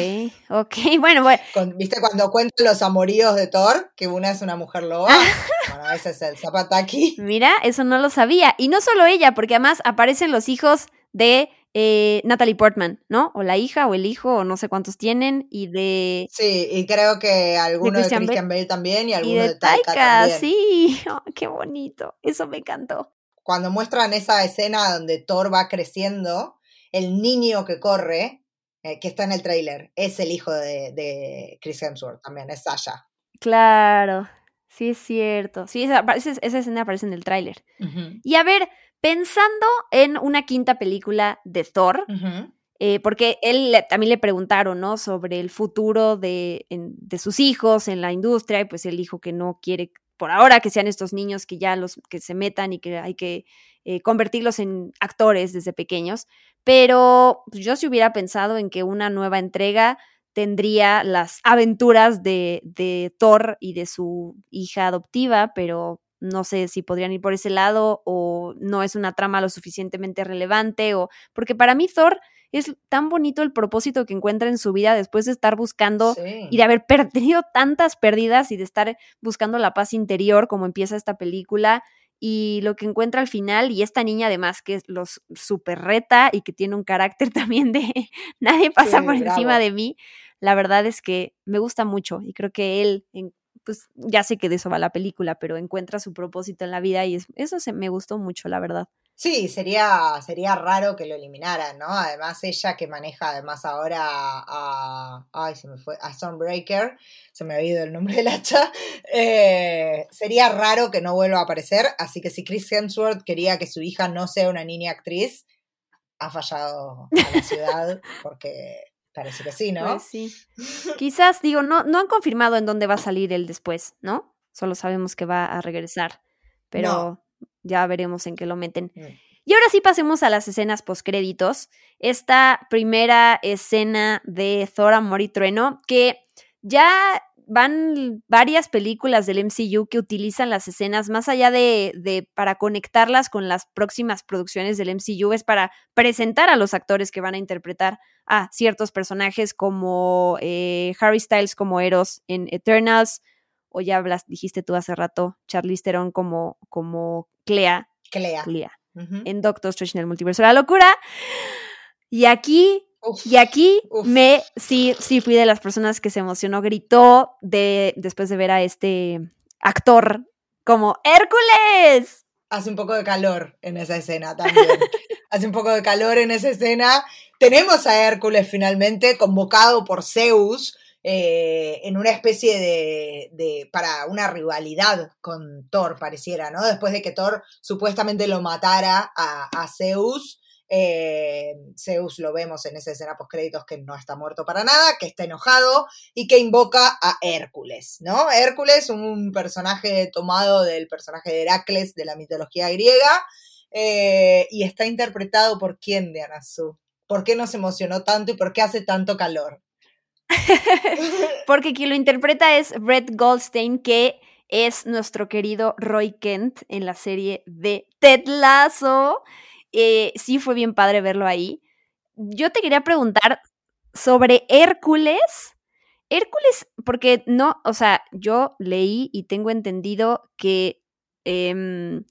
ok, bueno, bueno. ¿Viste cuando cuentan los amoríos de Thor? Que una es una mujer loba. bueno, ese es el Zapataki. Mira, eso no lo sabía. Y no solo ella, porque además aparecen los hijos de eh, Natalie Portman, ¿no? O la hija o el hijo, o no sé cuántos tienen, y de... Sí, y creo que alguno de Christian, Bale. también y alguno de, Taika, también. Sí, oh, qué bonito, eso me encantó. Cuando muestran esa escena donde Thor va creciendo, el niño que corre, eh, que está en el tráiler, es el hijo de, Chris Hemsworth también, es Sasha. Claro, sí es cierto. Sí, esa, escena aparece en el tráiler. Y a ver, pensando en una quinta película de Thor, eh, porque él también le preguntaron, ¿no? Sobre el futuro de, de, sus hijos en la industria, y pues él dijo que no quiere por ahora que sean estos niños que ya los que se metan y que hay que eh, convertirlos en actores desde pequeños, pero pues, yo si hubiera pensado en que una nueva entrega tendría las aventuras de, de Thor y de su hija adoptiva, pero no sé si podrían ir por ese lado o no es una trama lo suficientemente relevante o porque para mí Thor es tan bonito el propósito que encuentra en su vida después de estar buscando y de haber tenido tantas pérdidas y de estar buscando la paz interior como empieza esta película y lo que encuentra al final, y esta niña además que los super reta y que tiene un carácter también de nadie pasa por encima de mí, la verdad es que me gusta mucho y creo que él, pues ya sé que de eso va la película, pero encuentra su propósito en la vida y eso se, me gustó mucho, la verdad. Sí, sería, sería raro que lo eliminaran, ¿no? Además, ella que maneja además ahora a, ay, se me fue, a Stormbreaker, se me ha ido el nombre del hacha, eh, sería raro que no vuelva a aparecer, así que si Chris Hemsworth quería que su hija no sea una niña actriz, ha fallado a la ciudad porque Parece que sí, ¿no? Pues sí. Quizás, digo, no, no han confirmado en dónde va a salir él después, ¿no? Solo sabemos que va a regresar, pero ya veremos en qué lo meten. Mm. Y ahora sí pasemos a las escenas postcréditos. Esta primera escena de Thor, Amor y Trueno, que ya van varias películas del MCU que utilizan las escenas más allá de, de, para conectarlas con las próximas producciones del MCU, es para presentar a los actores que van a interpretar a ciertos personajes como eh, Harry Styles como Eros en Eternals, o ya hablas, dijiste tú hace rato, Charlize Theron como, como Clea. Clea. Clea en Doctor Strange en el multiverso de la locura. Y aquí, Uf, y aquí uf. me, sí, sí fui de las personas que se emocionó, gritó de, después de ver a este actor como Hércules. Hace un poco de calor en esa escena también. Hace un poco de calor en esa escena. Tenemos a Hércules finalmente convocado por Zeus eh, en una especie de, para una rivalidad con Thor, pareciera, ¿no? Después de que Thor supuestamente lo matara a, Zeus. eh, Zeus lo vemos en esa escena post créditos que no está muerto para nada, que está enojado y que invoca a Hércules, ¿no? Hércules, un personaje tomado del personaje de Heracles de la mitología griega, eh, y está interpretado por quién de Anazú. ¿Por qué nos emocionó tanto y por qué hace tanto calor? Porque quien lo interpreta es Brett Goldstein, que es nuestro querido Roy Kent en la serie de Ted Lasso. Eh, sí fue bien padre verlo ahí. Yo te quería preguntar sobre Hércules. Hércules, porque no, o sea, yo leí y tengo entendido que em,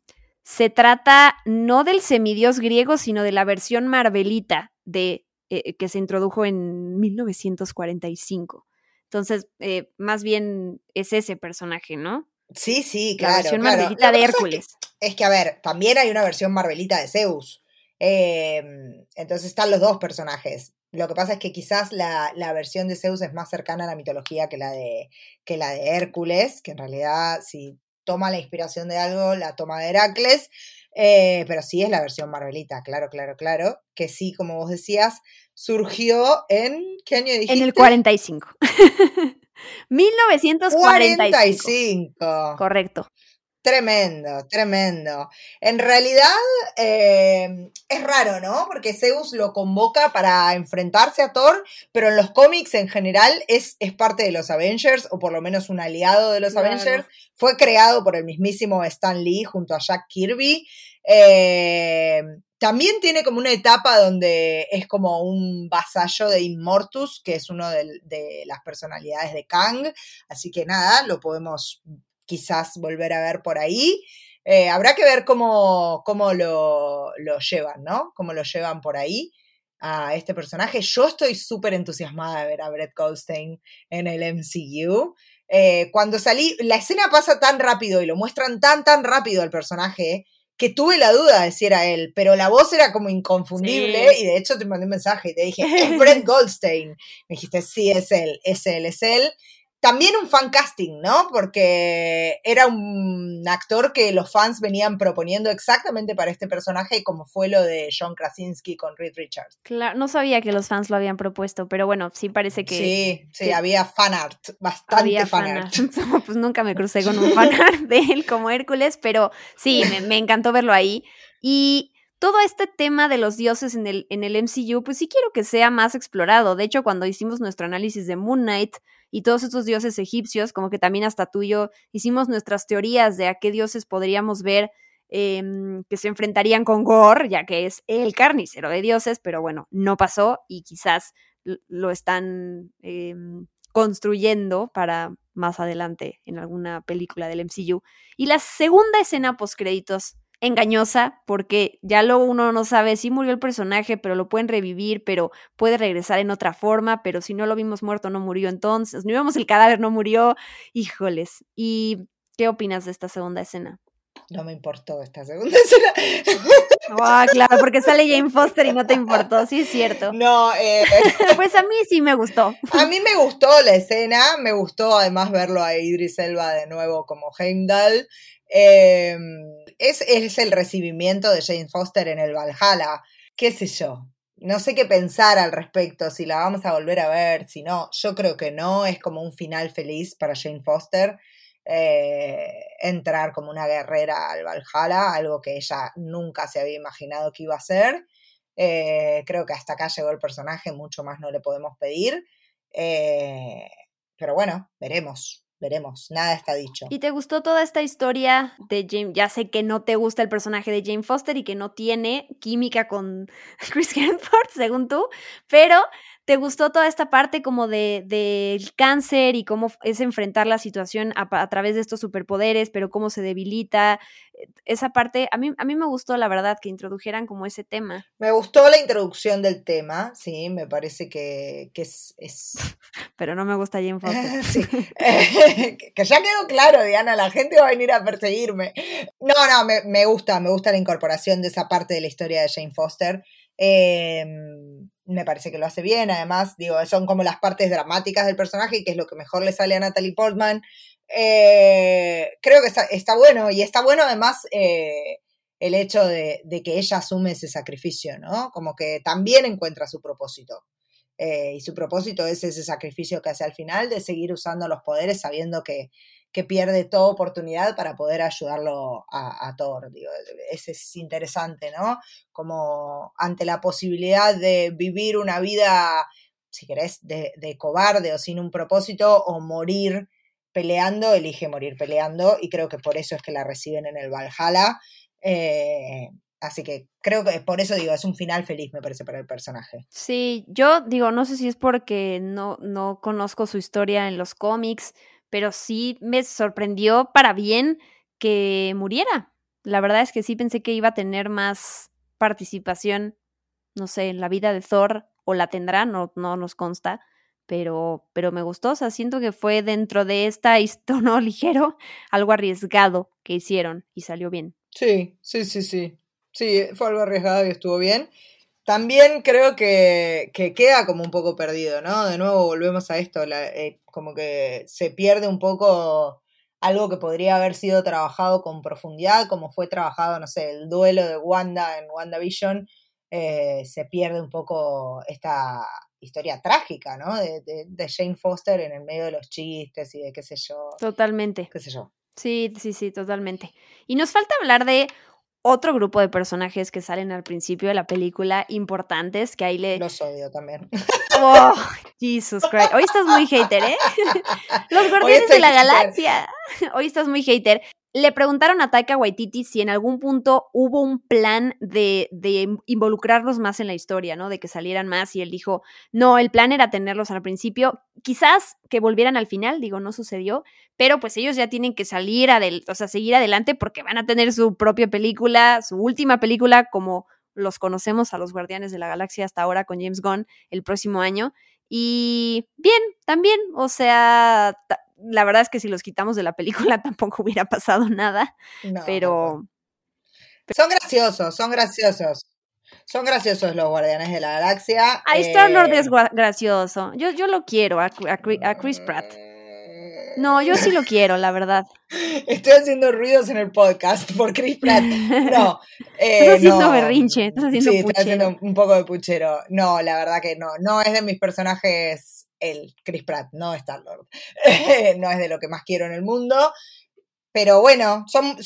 se trata no del semidios griego, sino de la versión marvelita de, eh, que se introdujo en 1945. Entonces, eh, más bien es ese personaje, ¿no? Sí, sí, La claro. versión claro. marvelita de es que- Hércules. Es que, a ver, también hay una versión Marvelita de Zeus. Eh, entonces están los dos personajes. Lo que pasa es que quizás la, la versión de Zeus es más cercana a la mitología que la, de, que la de Hércules, que en realidad si toma la inspiración de algo, la toma de Heracles. Eh, pero sí es la versión Marvelita, claro, claro, claro. Que sí, como vos decías, surgió en. ¿Qué año dijiste? En el 45. 1945. 45. Correcto. Tremendo, tremendo. En realidad eh, es raro, ¿no? Porque Zeus lo convoca para enfrentarse a Thor, pero en los cómics en general es, es parte de los Avengers, o por lo menos un aliado de los Claro. Avengers. Fue creado por el mismísimo Stan Lee junto a Jack Kirby. Eh, también tiene como una etapa donde es como un vasallo de Immortus, que es uno de, las personalidades de Kang. Así que nada, lo podemos quizás volver a ver por ahí. Eh, habrá que ver cómo, cómo lo, lo llevan, ¿no? Cómo lo llevan por ahí a este personaje. Yo estoy súper entusiasmada de ver a Brett Goldstein en el MCU. Eh, cuando salí, la escena pasa tan rápido y lo muestran tan, tan rápido al personaje que tuve la duda de si era él, pero la voz era como inconfundible Sí. y de hecho te mandé un mensaje y te dije, es Brett Goldstein. Me dijiste, sí, es él, es él, es él. También un fan casting, ¿no? Porque era un actor que los fans venían proponiendo exactamente para este personaje, como fue lo de John Krasinski con Reed Richards. Claro, no sabía que los fans lo habían propuesto, pero bueno, sí parece que sí, sí, que había fan art, bastante había fan fanart. pues nunca me crucé con un fanart de él como Hércules, pero sí, me, me encantó verlo ahí. Y todo este tema de los dioses en el, en el MCU, pues sí quiero que sea más explorado. De hecho, cuando hicimos nuestro análisis de Moon Knight y todos estos dioses egipcios, como que también hasta tú y yo hicimos nuestras teorías de a qué dioses podríamos ver em, que se enfrentarían con Gore, ya que es el carnicero de dioses, pero bueno, no pasó y quizás lo están em, construyendo para más adelante en alguna película del MCU. Y la segunda escena post créditos engañosa porque ya luego uno no sabe si murió el personaje, pero lo pueden revivir, pero puede regresar en otra forma, pero si no lo vimos muerto no murió entonces, no vimos el cadáver no murió, híjoles. ¿Y qué opinas de esta segunda escena? No me importó esta segunda escena. Ah, claro, porque sale Jane Foster y no te importó, sí es cierto. No, eh, Pues a mí sí me gustó. a mí me gustó la escena, me gustó además verlo a Idris Elba de nuevo como Heimdall. Eh, es, es el recibimiento de Jane Foster en el Valhalla, qué sé yo. no sé qué pensar al respecto, si la vamos a volver a ver, si no. Yo creo que no, es como un final feliz para Jane Foster. Eh, entrar como una guerrera al Valhalla, algo que ella nunca se había imaginado que iba a ser. Eh, creo que hasta acá llegó el personaje, mucho más no le podemos pedir. Eh, pero bueno, veremos veremos, nada está dicho. ¿Y te gustó toda esta historia de Jane? Ya sé que no te gusta el personaje de Jane Foster y que no tiene química con Chris Hemsworth, según tú, pero ¿te gustó toda esta parte como de del cáncer y cómo es enfrentar la situación a, a, través de estos superpoderes, pero cómo se debilita? Eh, esa parte, a mí, a mí me gustó, la verdad, que introdujeran como ese tema. Me gustó la introducción del tema, sí, me parece que, que es, es... Pero no me gusta Jane Foster. sí. que ya quedó claro, Diana, la gente va a venir a perseguirme. No, no, me, me gusta, me gusta la incorporación de esa parte de la historia de Jane Foster. Eh, me parece que lo hace bien, además, digo, son como las partes dramáticas del personaje, que es lo que mejor le sale a Natalie Portman. Eh, creo que está, bueno, y está bueno además eh, el hecho de, de, que ella asume ese sacrificio, ¿no? Como que también encuentra su propósito. Eh, y su propósito es ese sacrificio que hace al final de seguir usando los poderes sabiendo que, que pierde toda oportunidad para poder ayudarlo a, a Thor. Ese es interesante, ¿no? Como ante la posibilidad de vivir una vida, si querés, de, de cobarde o sin un propósito, o morir peleando, elige morir peleando, y creo que por eso es que la reciben en el Valhalla. Eh, Así que creo que por eso digo, es un final feliz, me parece, para el personaje. Sí, yo digo, no sé si es porque no, no conozco su historia en los cómics, pero sí me sorprendió para bien que muriera. La verdad es que sí pensé que iba a tener más participación, no sé, en la vida de Thor, o la tendrá, no, no nos consta, pero, pero me gustó, o sea, siento que fue dentro de esta tono ligero, algo arriesgado que hicieron y salió bien. Sí, sí, sí, sí. Sí, fue algo arriesgado y estuvo bien. También creo que, que, queda como un poco perdido, ¿no? De nuevo volvemos a esto, la, eh, como que se pierde un poco algo que podría haber sido trabajado con profundidad, como fue trabajado, no sé, el duelo de Wanda en WandaVision, eh, se pierde un poco esta historia trágica, ¿no? De, de, de, Jane Foster en el medio de los chistes y de qué sé yo. Totalmente. Qué sé yo. Sí, sí, sí, totalmente. Y nos falta hablar de otro grupo de personajes que salen al principio de la película, importantes, que ahí le... Los odio también. Oh, Jesus Christ. Hoy estás muy hater, ¿eh? Los Guardianes de la Galaxia. Hoy estás muy hater. Le preguntaron a Taika Waititi si en algún punto hubo un plan de, involucrarlos más en la historia, ¿no? De que salieran más y él dijo, no, el plan era tenerlos al principio, quizás que volvieran al final, digo, no sucedió, pero pues ellos ya tienen que salir, o sea, seguir adelante porque van a tener su propia película, su última película como los conocemos a los Guardianes de la Galaxia hasta ahora con James Gunn el próximo año. Y bien, también, o sea, la verdad es que si los quitamos de la película tampoco hubiera pasado nada, no, pero... Son graciosos, son graciosos. Son graciosos los Guardianes de la Galaxia. A Star Lord eh... es gracioso. Yo, yo lo quiero, a, a, a Chris Pratt. No, yo sí lo quiero, la verdad. Estoy haciendo ruidos en el podcast por Chris Pratt. No. Eh, estás haciendo no. berrinche, estás haciendo sí, puchero. Estoy haciendo un poco de puchero. No, la verdad que no. No es de mis personajes el Chris Pratt, no Star Lord. no es de lo que más quiero en el mundo. Pero bueno, son,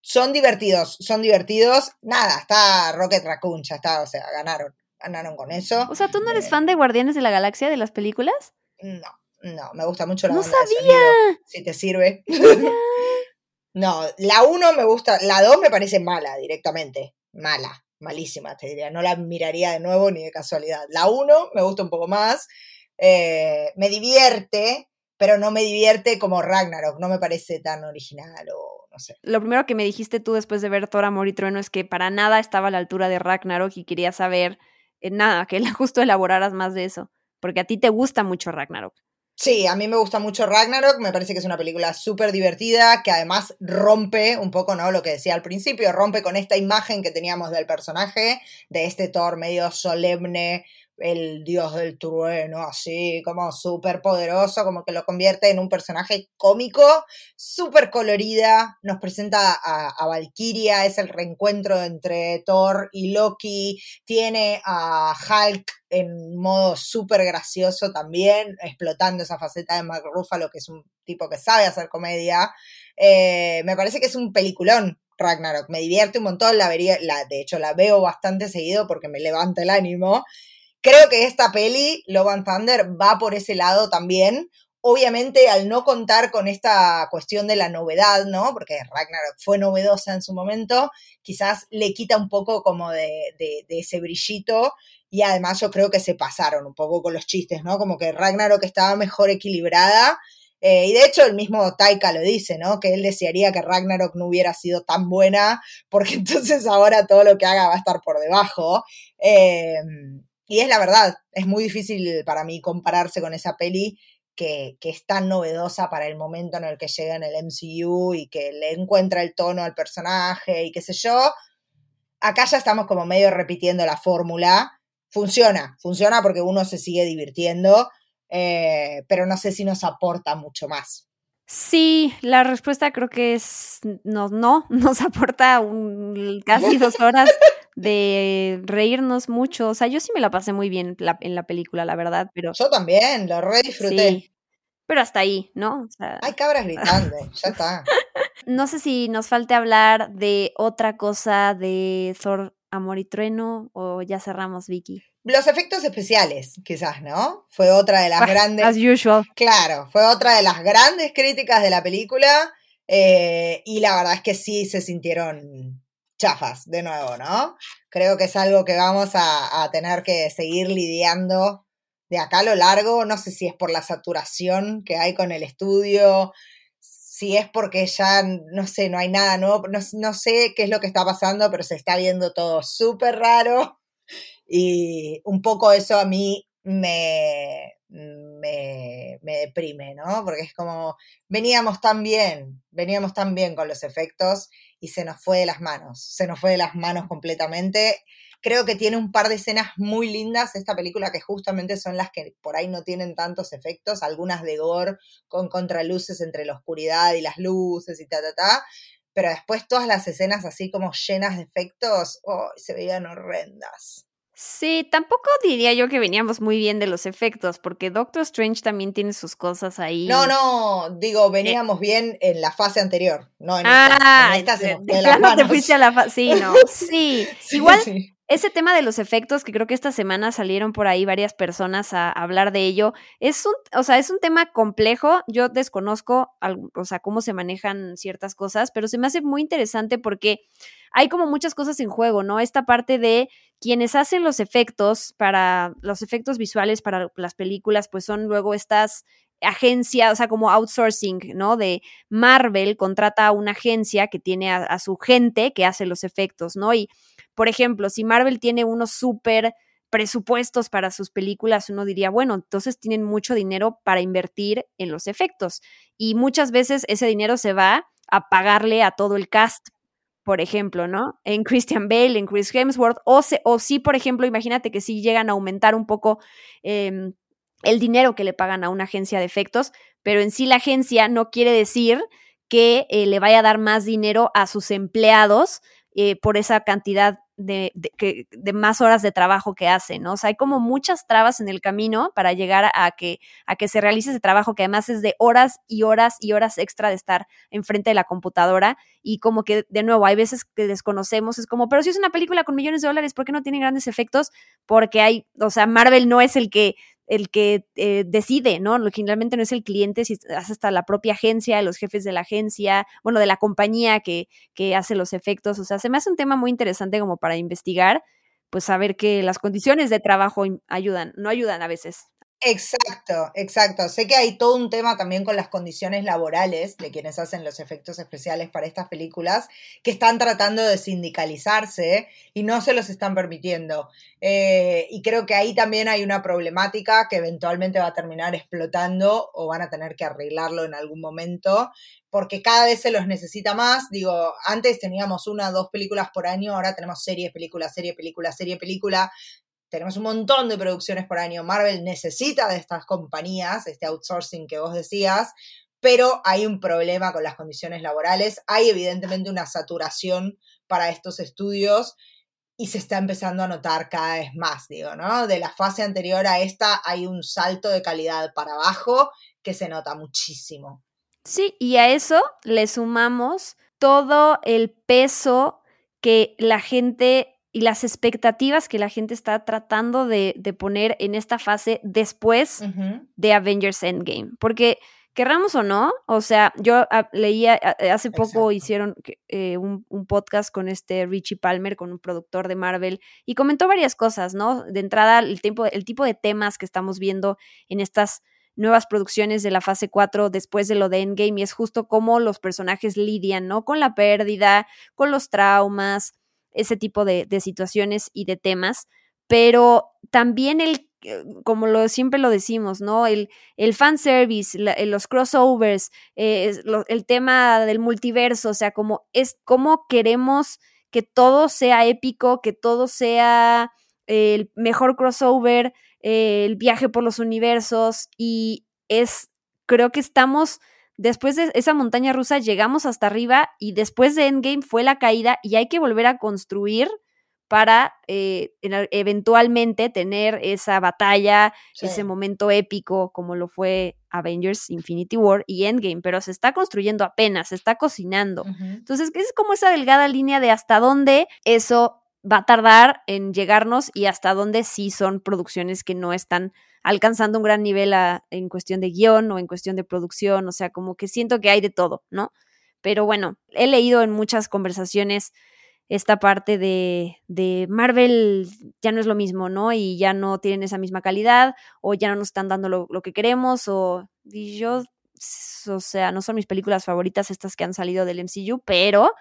son divertidos, son divertidos. Nada, está Rocket Raccoon, ya está, o sea, ganaron. Ganaron con eso. O sea, ¿tú no eres eh, fan de Guardianes de la Galaxia, de las películas? No. No, me gusta mucho la ¡No banda sabía! de si te sirve. no, la 1 me gusta, la 2 me parece mala directamente. Mala, malísima, te diría. No la miraría de nuevo ni de casualidad. La 1 me gusta un poco más. Eh, me divierte, pero no me divierte como Ragnarok. No me parece tan original o no sé. Lo primero que me dijiste tú después de ver Thor, Amor y Trueno es que para nada estaba a la altura de Ragnarok y quería saber, eh, nada, que justo elaboraras más de eso. Porque a ti te gusta mucho Ragnarok. Sí, a mí me gusta mucho Ragnarok, me parece que es una película súper divertida, que además rompe un poco, ¿no? Lo que decía al principio, rompe con esta imagen que teníamos del personaje, de este Thor medio solemne, el dios del trueno, así como súper poderoso, como que lo convierte en un personaje cómico, súper colorida, nos presenta a, Valkyria, es el reencuentro entre Thor y Loki, tiene a Hulk en modo súper gracioso también, explotando esa faceta de Mark Ruffalo, que es un tipo que sabe hacer comedia. Eh, me parece que es un peliculón, Ragnarok. Me divierte un montón, la, de hecho la veo bastante seguido porque me levanta el ánimo. Creo que esta peli, Love and Thunder, va por ese lado también. Obviamente, al no contar con esta cuestión de la novedad, ¿no? Porque Ragnarok fue novedosa en su momento, quizás le quita un poco como de, ese brillito. Y además yo creo que se pasaron un poco con los chistes, ¿no? Como que Ragnarok estaba mejor equilibrada eh, y de hecho el mismo Taika lo dice, ¿no? Que él desearía que Ragnarok no hubiera sido tan buena, porque entonces ahora todo lo que haga va a estar por debajo. Eh, y es la verdad, es muy difícil para mí compararse con esa peli que, que, es tan novedosa para el momento en el que llega en el MCU y que le encuentra el tono al personaje y qué sé yo. Acá ya estamos como medio repitiendo la fórmula. Funciona, funciona porque uno se sigue divirtiendo eh, pero no sé si nos aporta mucho más. Sí, la respuesta creo que es no, no, nos aporta un, casi dos horas de reírnos mucho. O sea, yo sí me la pasé muy bien la, en la película, la verdad, pero... Yo también, lo re disfruté. Sí, pero hasta ahí, ¿no? O sea... Hay cabras gritando, ya está. No sé si nos falte hablar de otra cosa de Thor, Amor y Trueno o ya cerramos, Vicky. Los efectos especiales, quizás, ¿no? Fue otra de las grandes. As usual. Claro, fue otra de las grandes críticas de la película. Eh, y la verdad es que sí se sintieron chafas de nuevo, ¿no? Creo que es algo que vamos a, tener que seguir lidiando de acá a lo largo. No sé si es por la saturación que hay con el estudio, si es porque ya, no sé, no hay nada nuevo, no, no sé qué es lo que está pasando, pero se está viendo todo súper raro. Y un poco eso a mí me, me, me, deprime, ¿no? Porque es como, veníamos tan bien, veníamos tan bien con los efectos y se nos fue de las manos, se nos fue de las manos completamente. Creo que tiene un par de escenas muy lindas esta película que justamente son las que por ahí no tienen tantos efectos, algunas de gore con contraluces entre la oscuridad y las luces y ta, ta, ta. Pero después todas las escenas así como llenas de efectos, oh, se veían horrendas. Sí, tampoco diría yo que veníamos muy bien de los efectos, porque Doctor Strange también tiene sus cosas ahí. No, no, digo, veníamos bien en la fase anterior, no en esta. Ah, en esta se nos de, de te fuiste a la fase. Sí, no. Sí, sí igual. Sí. Ese tema de los efectos, que creo que esta semana salieron por ahí varias personas a hablar de ello, es un, o sea, es un tema complejo. Yo desconozco, o sea, cómo se manejan ciertas cosas, pero se me hace muy interesante porque hay como muchas cosas en juego, ¿no? Esta parte de quienes hacen los efectos para los efectos visuales para las películas, pues son luego estas agencia, o sea, como outsourcing, ¿no? De Marvel contrata a una agencia que tiene a, su gente que hace los efectos, ¿no? Y, por ejemplo, si Marvel tiene unos súper presupuestos para sus películas, uno diría, bueno, entonces tienen mucho dinero para invertir en los efectos. Y muchas veces ese dinero se va a pagarle a todo el cast, por ejemplo, ¿no? En Christian Bale, en Chris Hemsworth, o, sí, por ejemplo, imagínate que si llegan a aumentar un poco eh, el dinero que le pagan a una agencia de efectos, pero en sí la agencia no quiere decir que eh, le vaya a dar más dinero a sus empleados eh, por esa cantidad de, de, más horas de trabajo que hacen, ¿no? O sea, hay como muchas trabas en el camino para llegar a, que, a que se realice ese trabajo que además es de horas y horas y horas extra de estar enfrente de la computadora y como que, de nuevo, hay veces que desconocemos, es como, pero si es una película con millones de dólares, ¿por qué no tiene grandes efectos? Porque hay, o sea, Marvel no es el que el que eh, decide, ¿no? Generalmente no es el cliente, si hace hasta la propia agencia, los jefes de la agencia, bueno, de la compañía que, que hace los efectos. O sea, se me hace un tema muy interesante como para investigar, pues saber que las condiciones de trabajo ayudan, no ayudan a veces. Exacto, exacto. Sé que hay todo un tema también con las condiciones laborales de quienes hacen los efectos especiales para estas películas, que están tratando de sindicalizarse y no se los están permitiendo. Eh, y creo que ahí también hay una problemática que eventualmente va a terminar explotando o van a tener que arreglarlo en algún momento, porque cada vez se los necesita más. Digo, antes teníamos una o dos películas por año, ahora tenemos serie, película, serie, película, serie, película tenemos un montón de producciones por año. Marvel necesita de estas compañías, este outsourcing que vos decías, pero hay un problema con las condiciones laborales. Hay evidentemente una saturación para estos estudios y se está empezando a notar cada vez más, digo, ¿no? De la fase anterior a esta hay un salto de calidad para abajo que se nota muchísimo. Sí, y a eso le sumamos todo el peso que la gente y las expectativas que la gente está tratando de, poner en esta fase después de Avengers Endgame. Porque, querramos o no, o sea, yo ah, leía, ah, eh, hace poco hicieron eh, un, podcast con este Richie Palmer, con un productor de Marvel, y comentó varias cosas, ¿no? De entrada, el, tiempo, el tipo de temas que estamos viendo en estas nuevas producciones de la fase 4 después de lo de Endgame y es justo cómo los personajes lidian, ¿no? Con la pérdida, con los traumas, ese tipo de, situaciones y de temas, pero también el eh, como lo, siempre lo decimos, ¿no? El, el fanservice, eh, los crossovers, eh, el tema del multiverso, o sea, como es cómo queremos que todo sea épico, que todo sea el mejor crossover, el viaje por los universos, y es, creo que estamos después de esa montaña rusa llegamos hasta arriba y después de Endgame fue la caída y hay que volver a construir para eh, eventualmente tener esa batalla, ese momento épico como lo fue Avengers Infinity War y Endgame, pero se está construyendo apenas, se está cocinando. Entonces, es como esa delgada línea de hasta dónde eso va a tardar en llegarnos y hasta dónde sí son producciones que no están alcanzando un gran nivel en cuestión de guion o en cuestión de producción, o sea, como que siento que hay de todo, ¿no? Pero bueno, he leído en muchas conversaciones esta parte de, de, Marvel ya no es lo mismo, ¿no? Y ya no tienen esa misma calidad, o ya no nos están dando lo, lo que queremos, o y yo, o sea, no son mis películas favoritas estas que han salido del MCU, pero,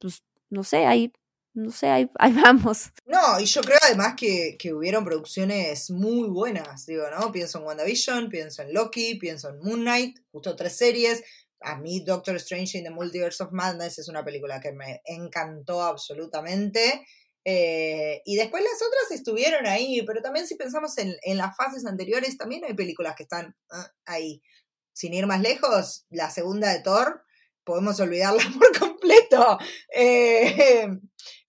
pues, no sé, hay no sé, ahí, vamos. No, y yo creo además que, que, hubieron producciones muy buenas, digo, ¿no? Pienso en WandaVision, pienso en Loki, pienso en Moon Knight, justo tres series. A mí Doctor Strange in the Multiverse of Madness es una película que me encantó absolutamente. Eh, y después las otras estuvieron ahí, pero también si pensamos en, en las fases anteriores, también hay películas que están ah, ahí. Sin ir más lejos, la segunda de Thor, podemos olvidarla por completo. Eh,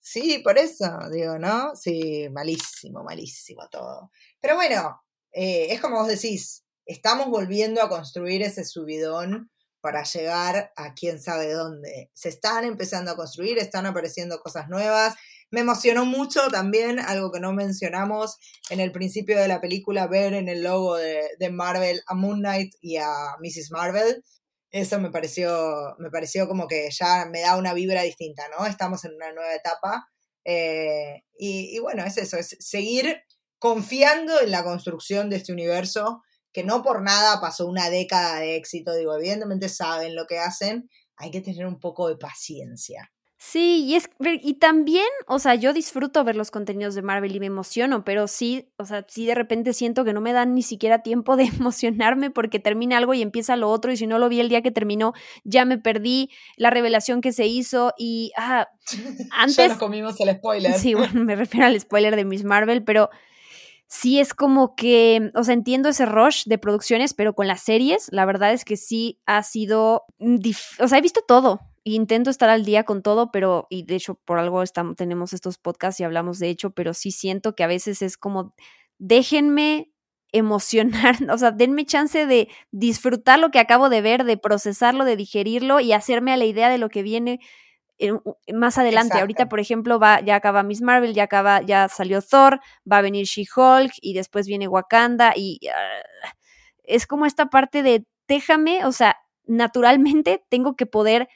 Sí, por eso, digo, ¿no? Sí, malísimo, malísimo todo. Pero bueno, eh, es como vos decís, estamos volviendo a construir ese subidón para llegar a quién sabe dónde. Se están empezando a construir, están apareciendo cosas nuevas. Me emocionó mucho también, algo que no mencionamos en el principio de la película, ver en el logo de, de Marvel a Moon Knight y a Mrs. Marvel. Eso me pareció, me pareció como que ya me da una vibra distinta, ¿no? Estamos en una nueva etapa. Eh, y, bueno, es eso, es seguir confiando en la construcción de este universo, que no por nada pasó una década de éxito, digo, evidentemente saben lo que hacen, hay que tener un poco de paciencia. Sí, y es y también, o sea, yo disfruto ver los contenidos de Marvel y me emociono, pero sí, o sea, sí de repente siento que no me dan ni siquiera tiempo de emocionarme porque termina algo y empieza lo otro y si no lo vi el día que terminó, ya me perdí la revelación que se hizo y ah, antes ya nos comimos el spoiler. Sí, bueno, me refiero al spoiler de Miss Marvel, pero sí es como que, o sea, entiendo ese rush de producciones, pero con las series, la verdad es que sí ha sido, o sea, he visto todo, intento estar al día con todo, pero, y de hecho por algo estamos, tenemos estos podcasts y hablamos de hecho, pero sí siento que a veces es como, déjenme emocionar, o sea, denme chance de disfrutar lo que acabo de ver, de procesarlo, de digerirlo y hacerme a la idea de lo que viene más adelante. Ahorita, por ejemplo, va, ya acaba Miss Marvel, ya acaba, ya salió Thor, va a venir She-Hulk y después viene Wakanda y ah, es como esta parte de déjame, o sea, naturalmente tengo que poder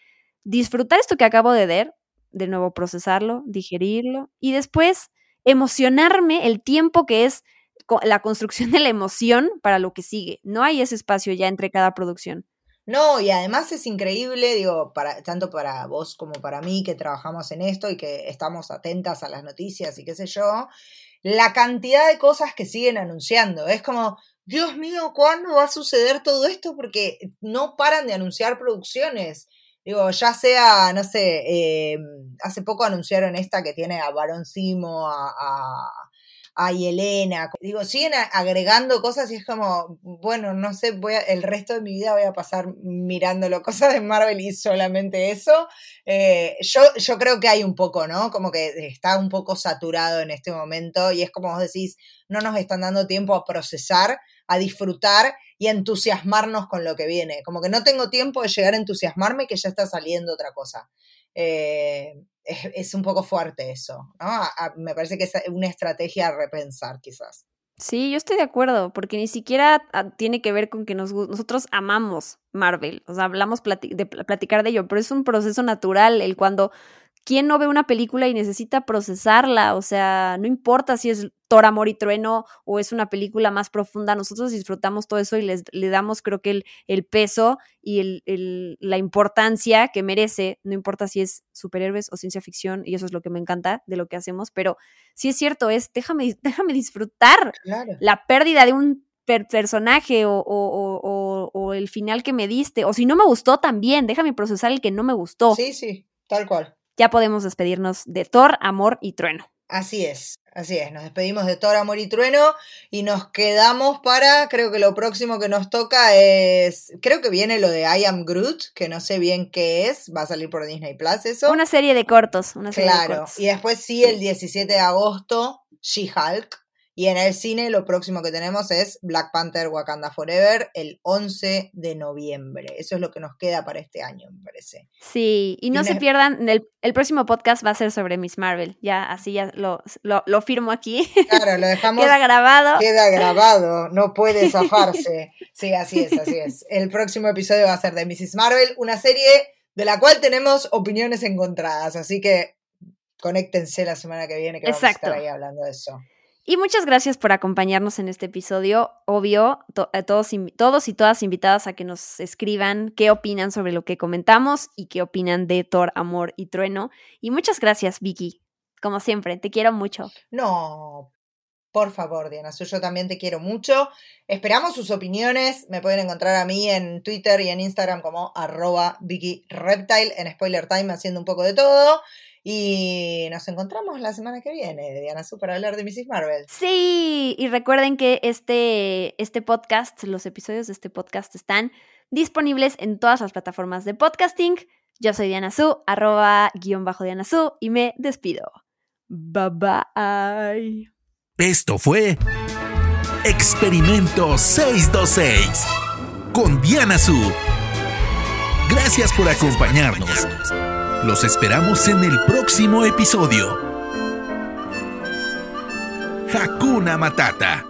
disfrutar esto que acabo de ver, de nuevo procesarlo, digerirlo y después emocionarme el tiempo que es la construcción de la emoción para lo que sigue. No hay ese espacio ya entre cada producción. No, y además es increíble, digo, para, tanto para vos como para mí que trabajamos en esto y que estamos atentas a las noticias y qué sé yo, la cantidad de cosas que siguen anunciando. Es como, Dios mío, ¿cuándo va a suceder todo esto? Porque no paran de anunciar producciones. Digo, ya sea, no sé, eh, hace poco anunciaron esta que tiene a Baron Simo, a, a Elena. Digo, siguen agregando cosas y es como, bueno, no sé, voy el resto de mi vida voy a pasar mirándolo cosas de Marvel y solamente eso. Eh, yo, yo creo que hay un poco, ¿no? Como que está un poco saturado en este momento y es como vos decís, no nos están dando tiempo a procesar, a disfrutar y entusiasmarnos con lo que viene. Como que no tengo tiempo de llegar a entusiasmarme que ya está saliendo otra cosa. Eh, es, un poco fuerte eso, ¿no? me parece que es una estrategia a repensar quizás. Sí, yo estoy de acuerdo, porque ni siquiera ah, tiene que ver con que nosotros amamos Marvel, o sea, hablamos de platicar de ello, pero es un proceso natural el cuando ¿quién no ve una película y necesita procesarla? O sea, no importa si es Thor, Amor y Trueno o es una película más profunda, nosotros disfrutamos todo eso y les, le damos creo que el, peso y el, la importancia que merece, no importa si es superhéroes o ciencia ficción, y eso es lo que me encanta de lo que hacemos, pero sí es cierto, es déjame, déjame disfrutar la pérdida de un personaje o, o, o, el final que me diste, o si no me gustó también, déjame procesar el que no me gustó. Sí, sí, tal cual ya podemos despedirnos de Thor, Amor y Trueno. Así es, así es. Nos despedimos de Thor, Amor y Trueno y nos quedamos para, creo que lo próximo que nos toca es, creo que viene lo de I Am Groot, que no sé bien qué es, va a salir por Disney Plus eso. Una serie de cortos, una serie claro. de cortos. Y después sí, el 17 de agosto, She-Hulk. Y en el cine lo próximo que tenemos es Black Panther Wakanda Forever el 11 de noviembre. Eso es lo que nos queda para este año, me parece. Sí, y no se pierdan, el, el, próximo podcast va a ser sobre Miss Marvel. Ya, así ya lo, lo, firmo aquí. Claro, lo dejamos. queda grabado. Queda grabado, no puede zafarse. sí, así es, así es. El próximo episodio va a ser de Mrs. Marvel, una serie de la cual tenemos opiniones encontradas. Así que conéctense la semana que viene que vamos a estar ahí hablando de eso. Y muchas gracias por acompañarnos en este episodio. Obvio, a todos, todos y todas invitadas a que nos escriban qué opinan sobre lo que comentamos y qué opinan de Thor, Amor y Trueno. Y muchas gracias, Vicky. Como siempre, te quiero mucho. No, por favor, Diana yo también te quiero mucho. Esperamos sus opiniones. Me pueden encontrar a mí en Twitter y en Instagram como arroba Vicky Reptile, en Spoiler Time haciendo un poco de todo. Y nos encontramos la semana que viene, Diana Su, para hablar de Mrs. Marvel. Sí, y recuerden que este, este podcast, los episodios de este podcast están disponibles en todas las plataformas de podcasting. Yo soy Diana Su, arroba guion bajo Diana Su, y me despido. Bye bye. Esto fue Experimento 626 con Diana Su. Gracias por acompañarnos. Los esperamos en el próximo episodio. Hakuna Matata.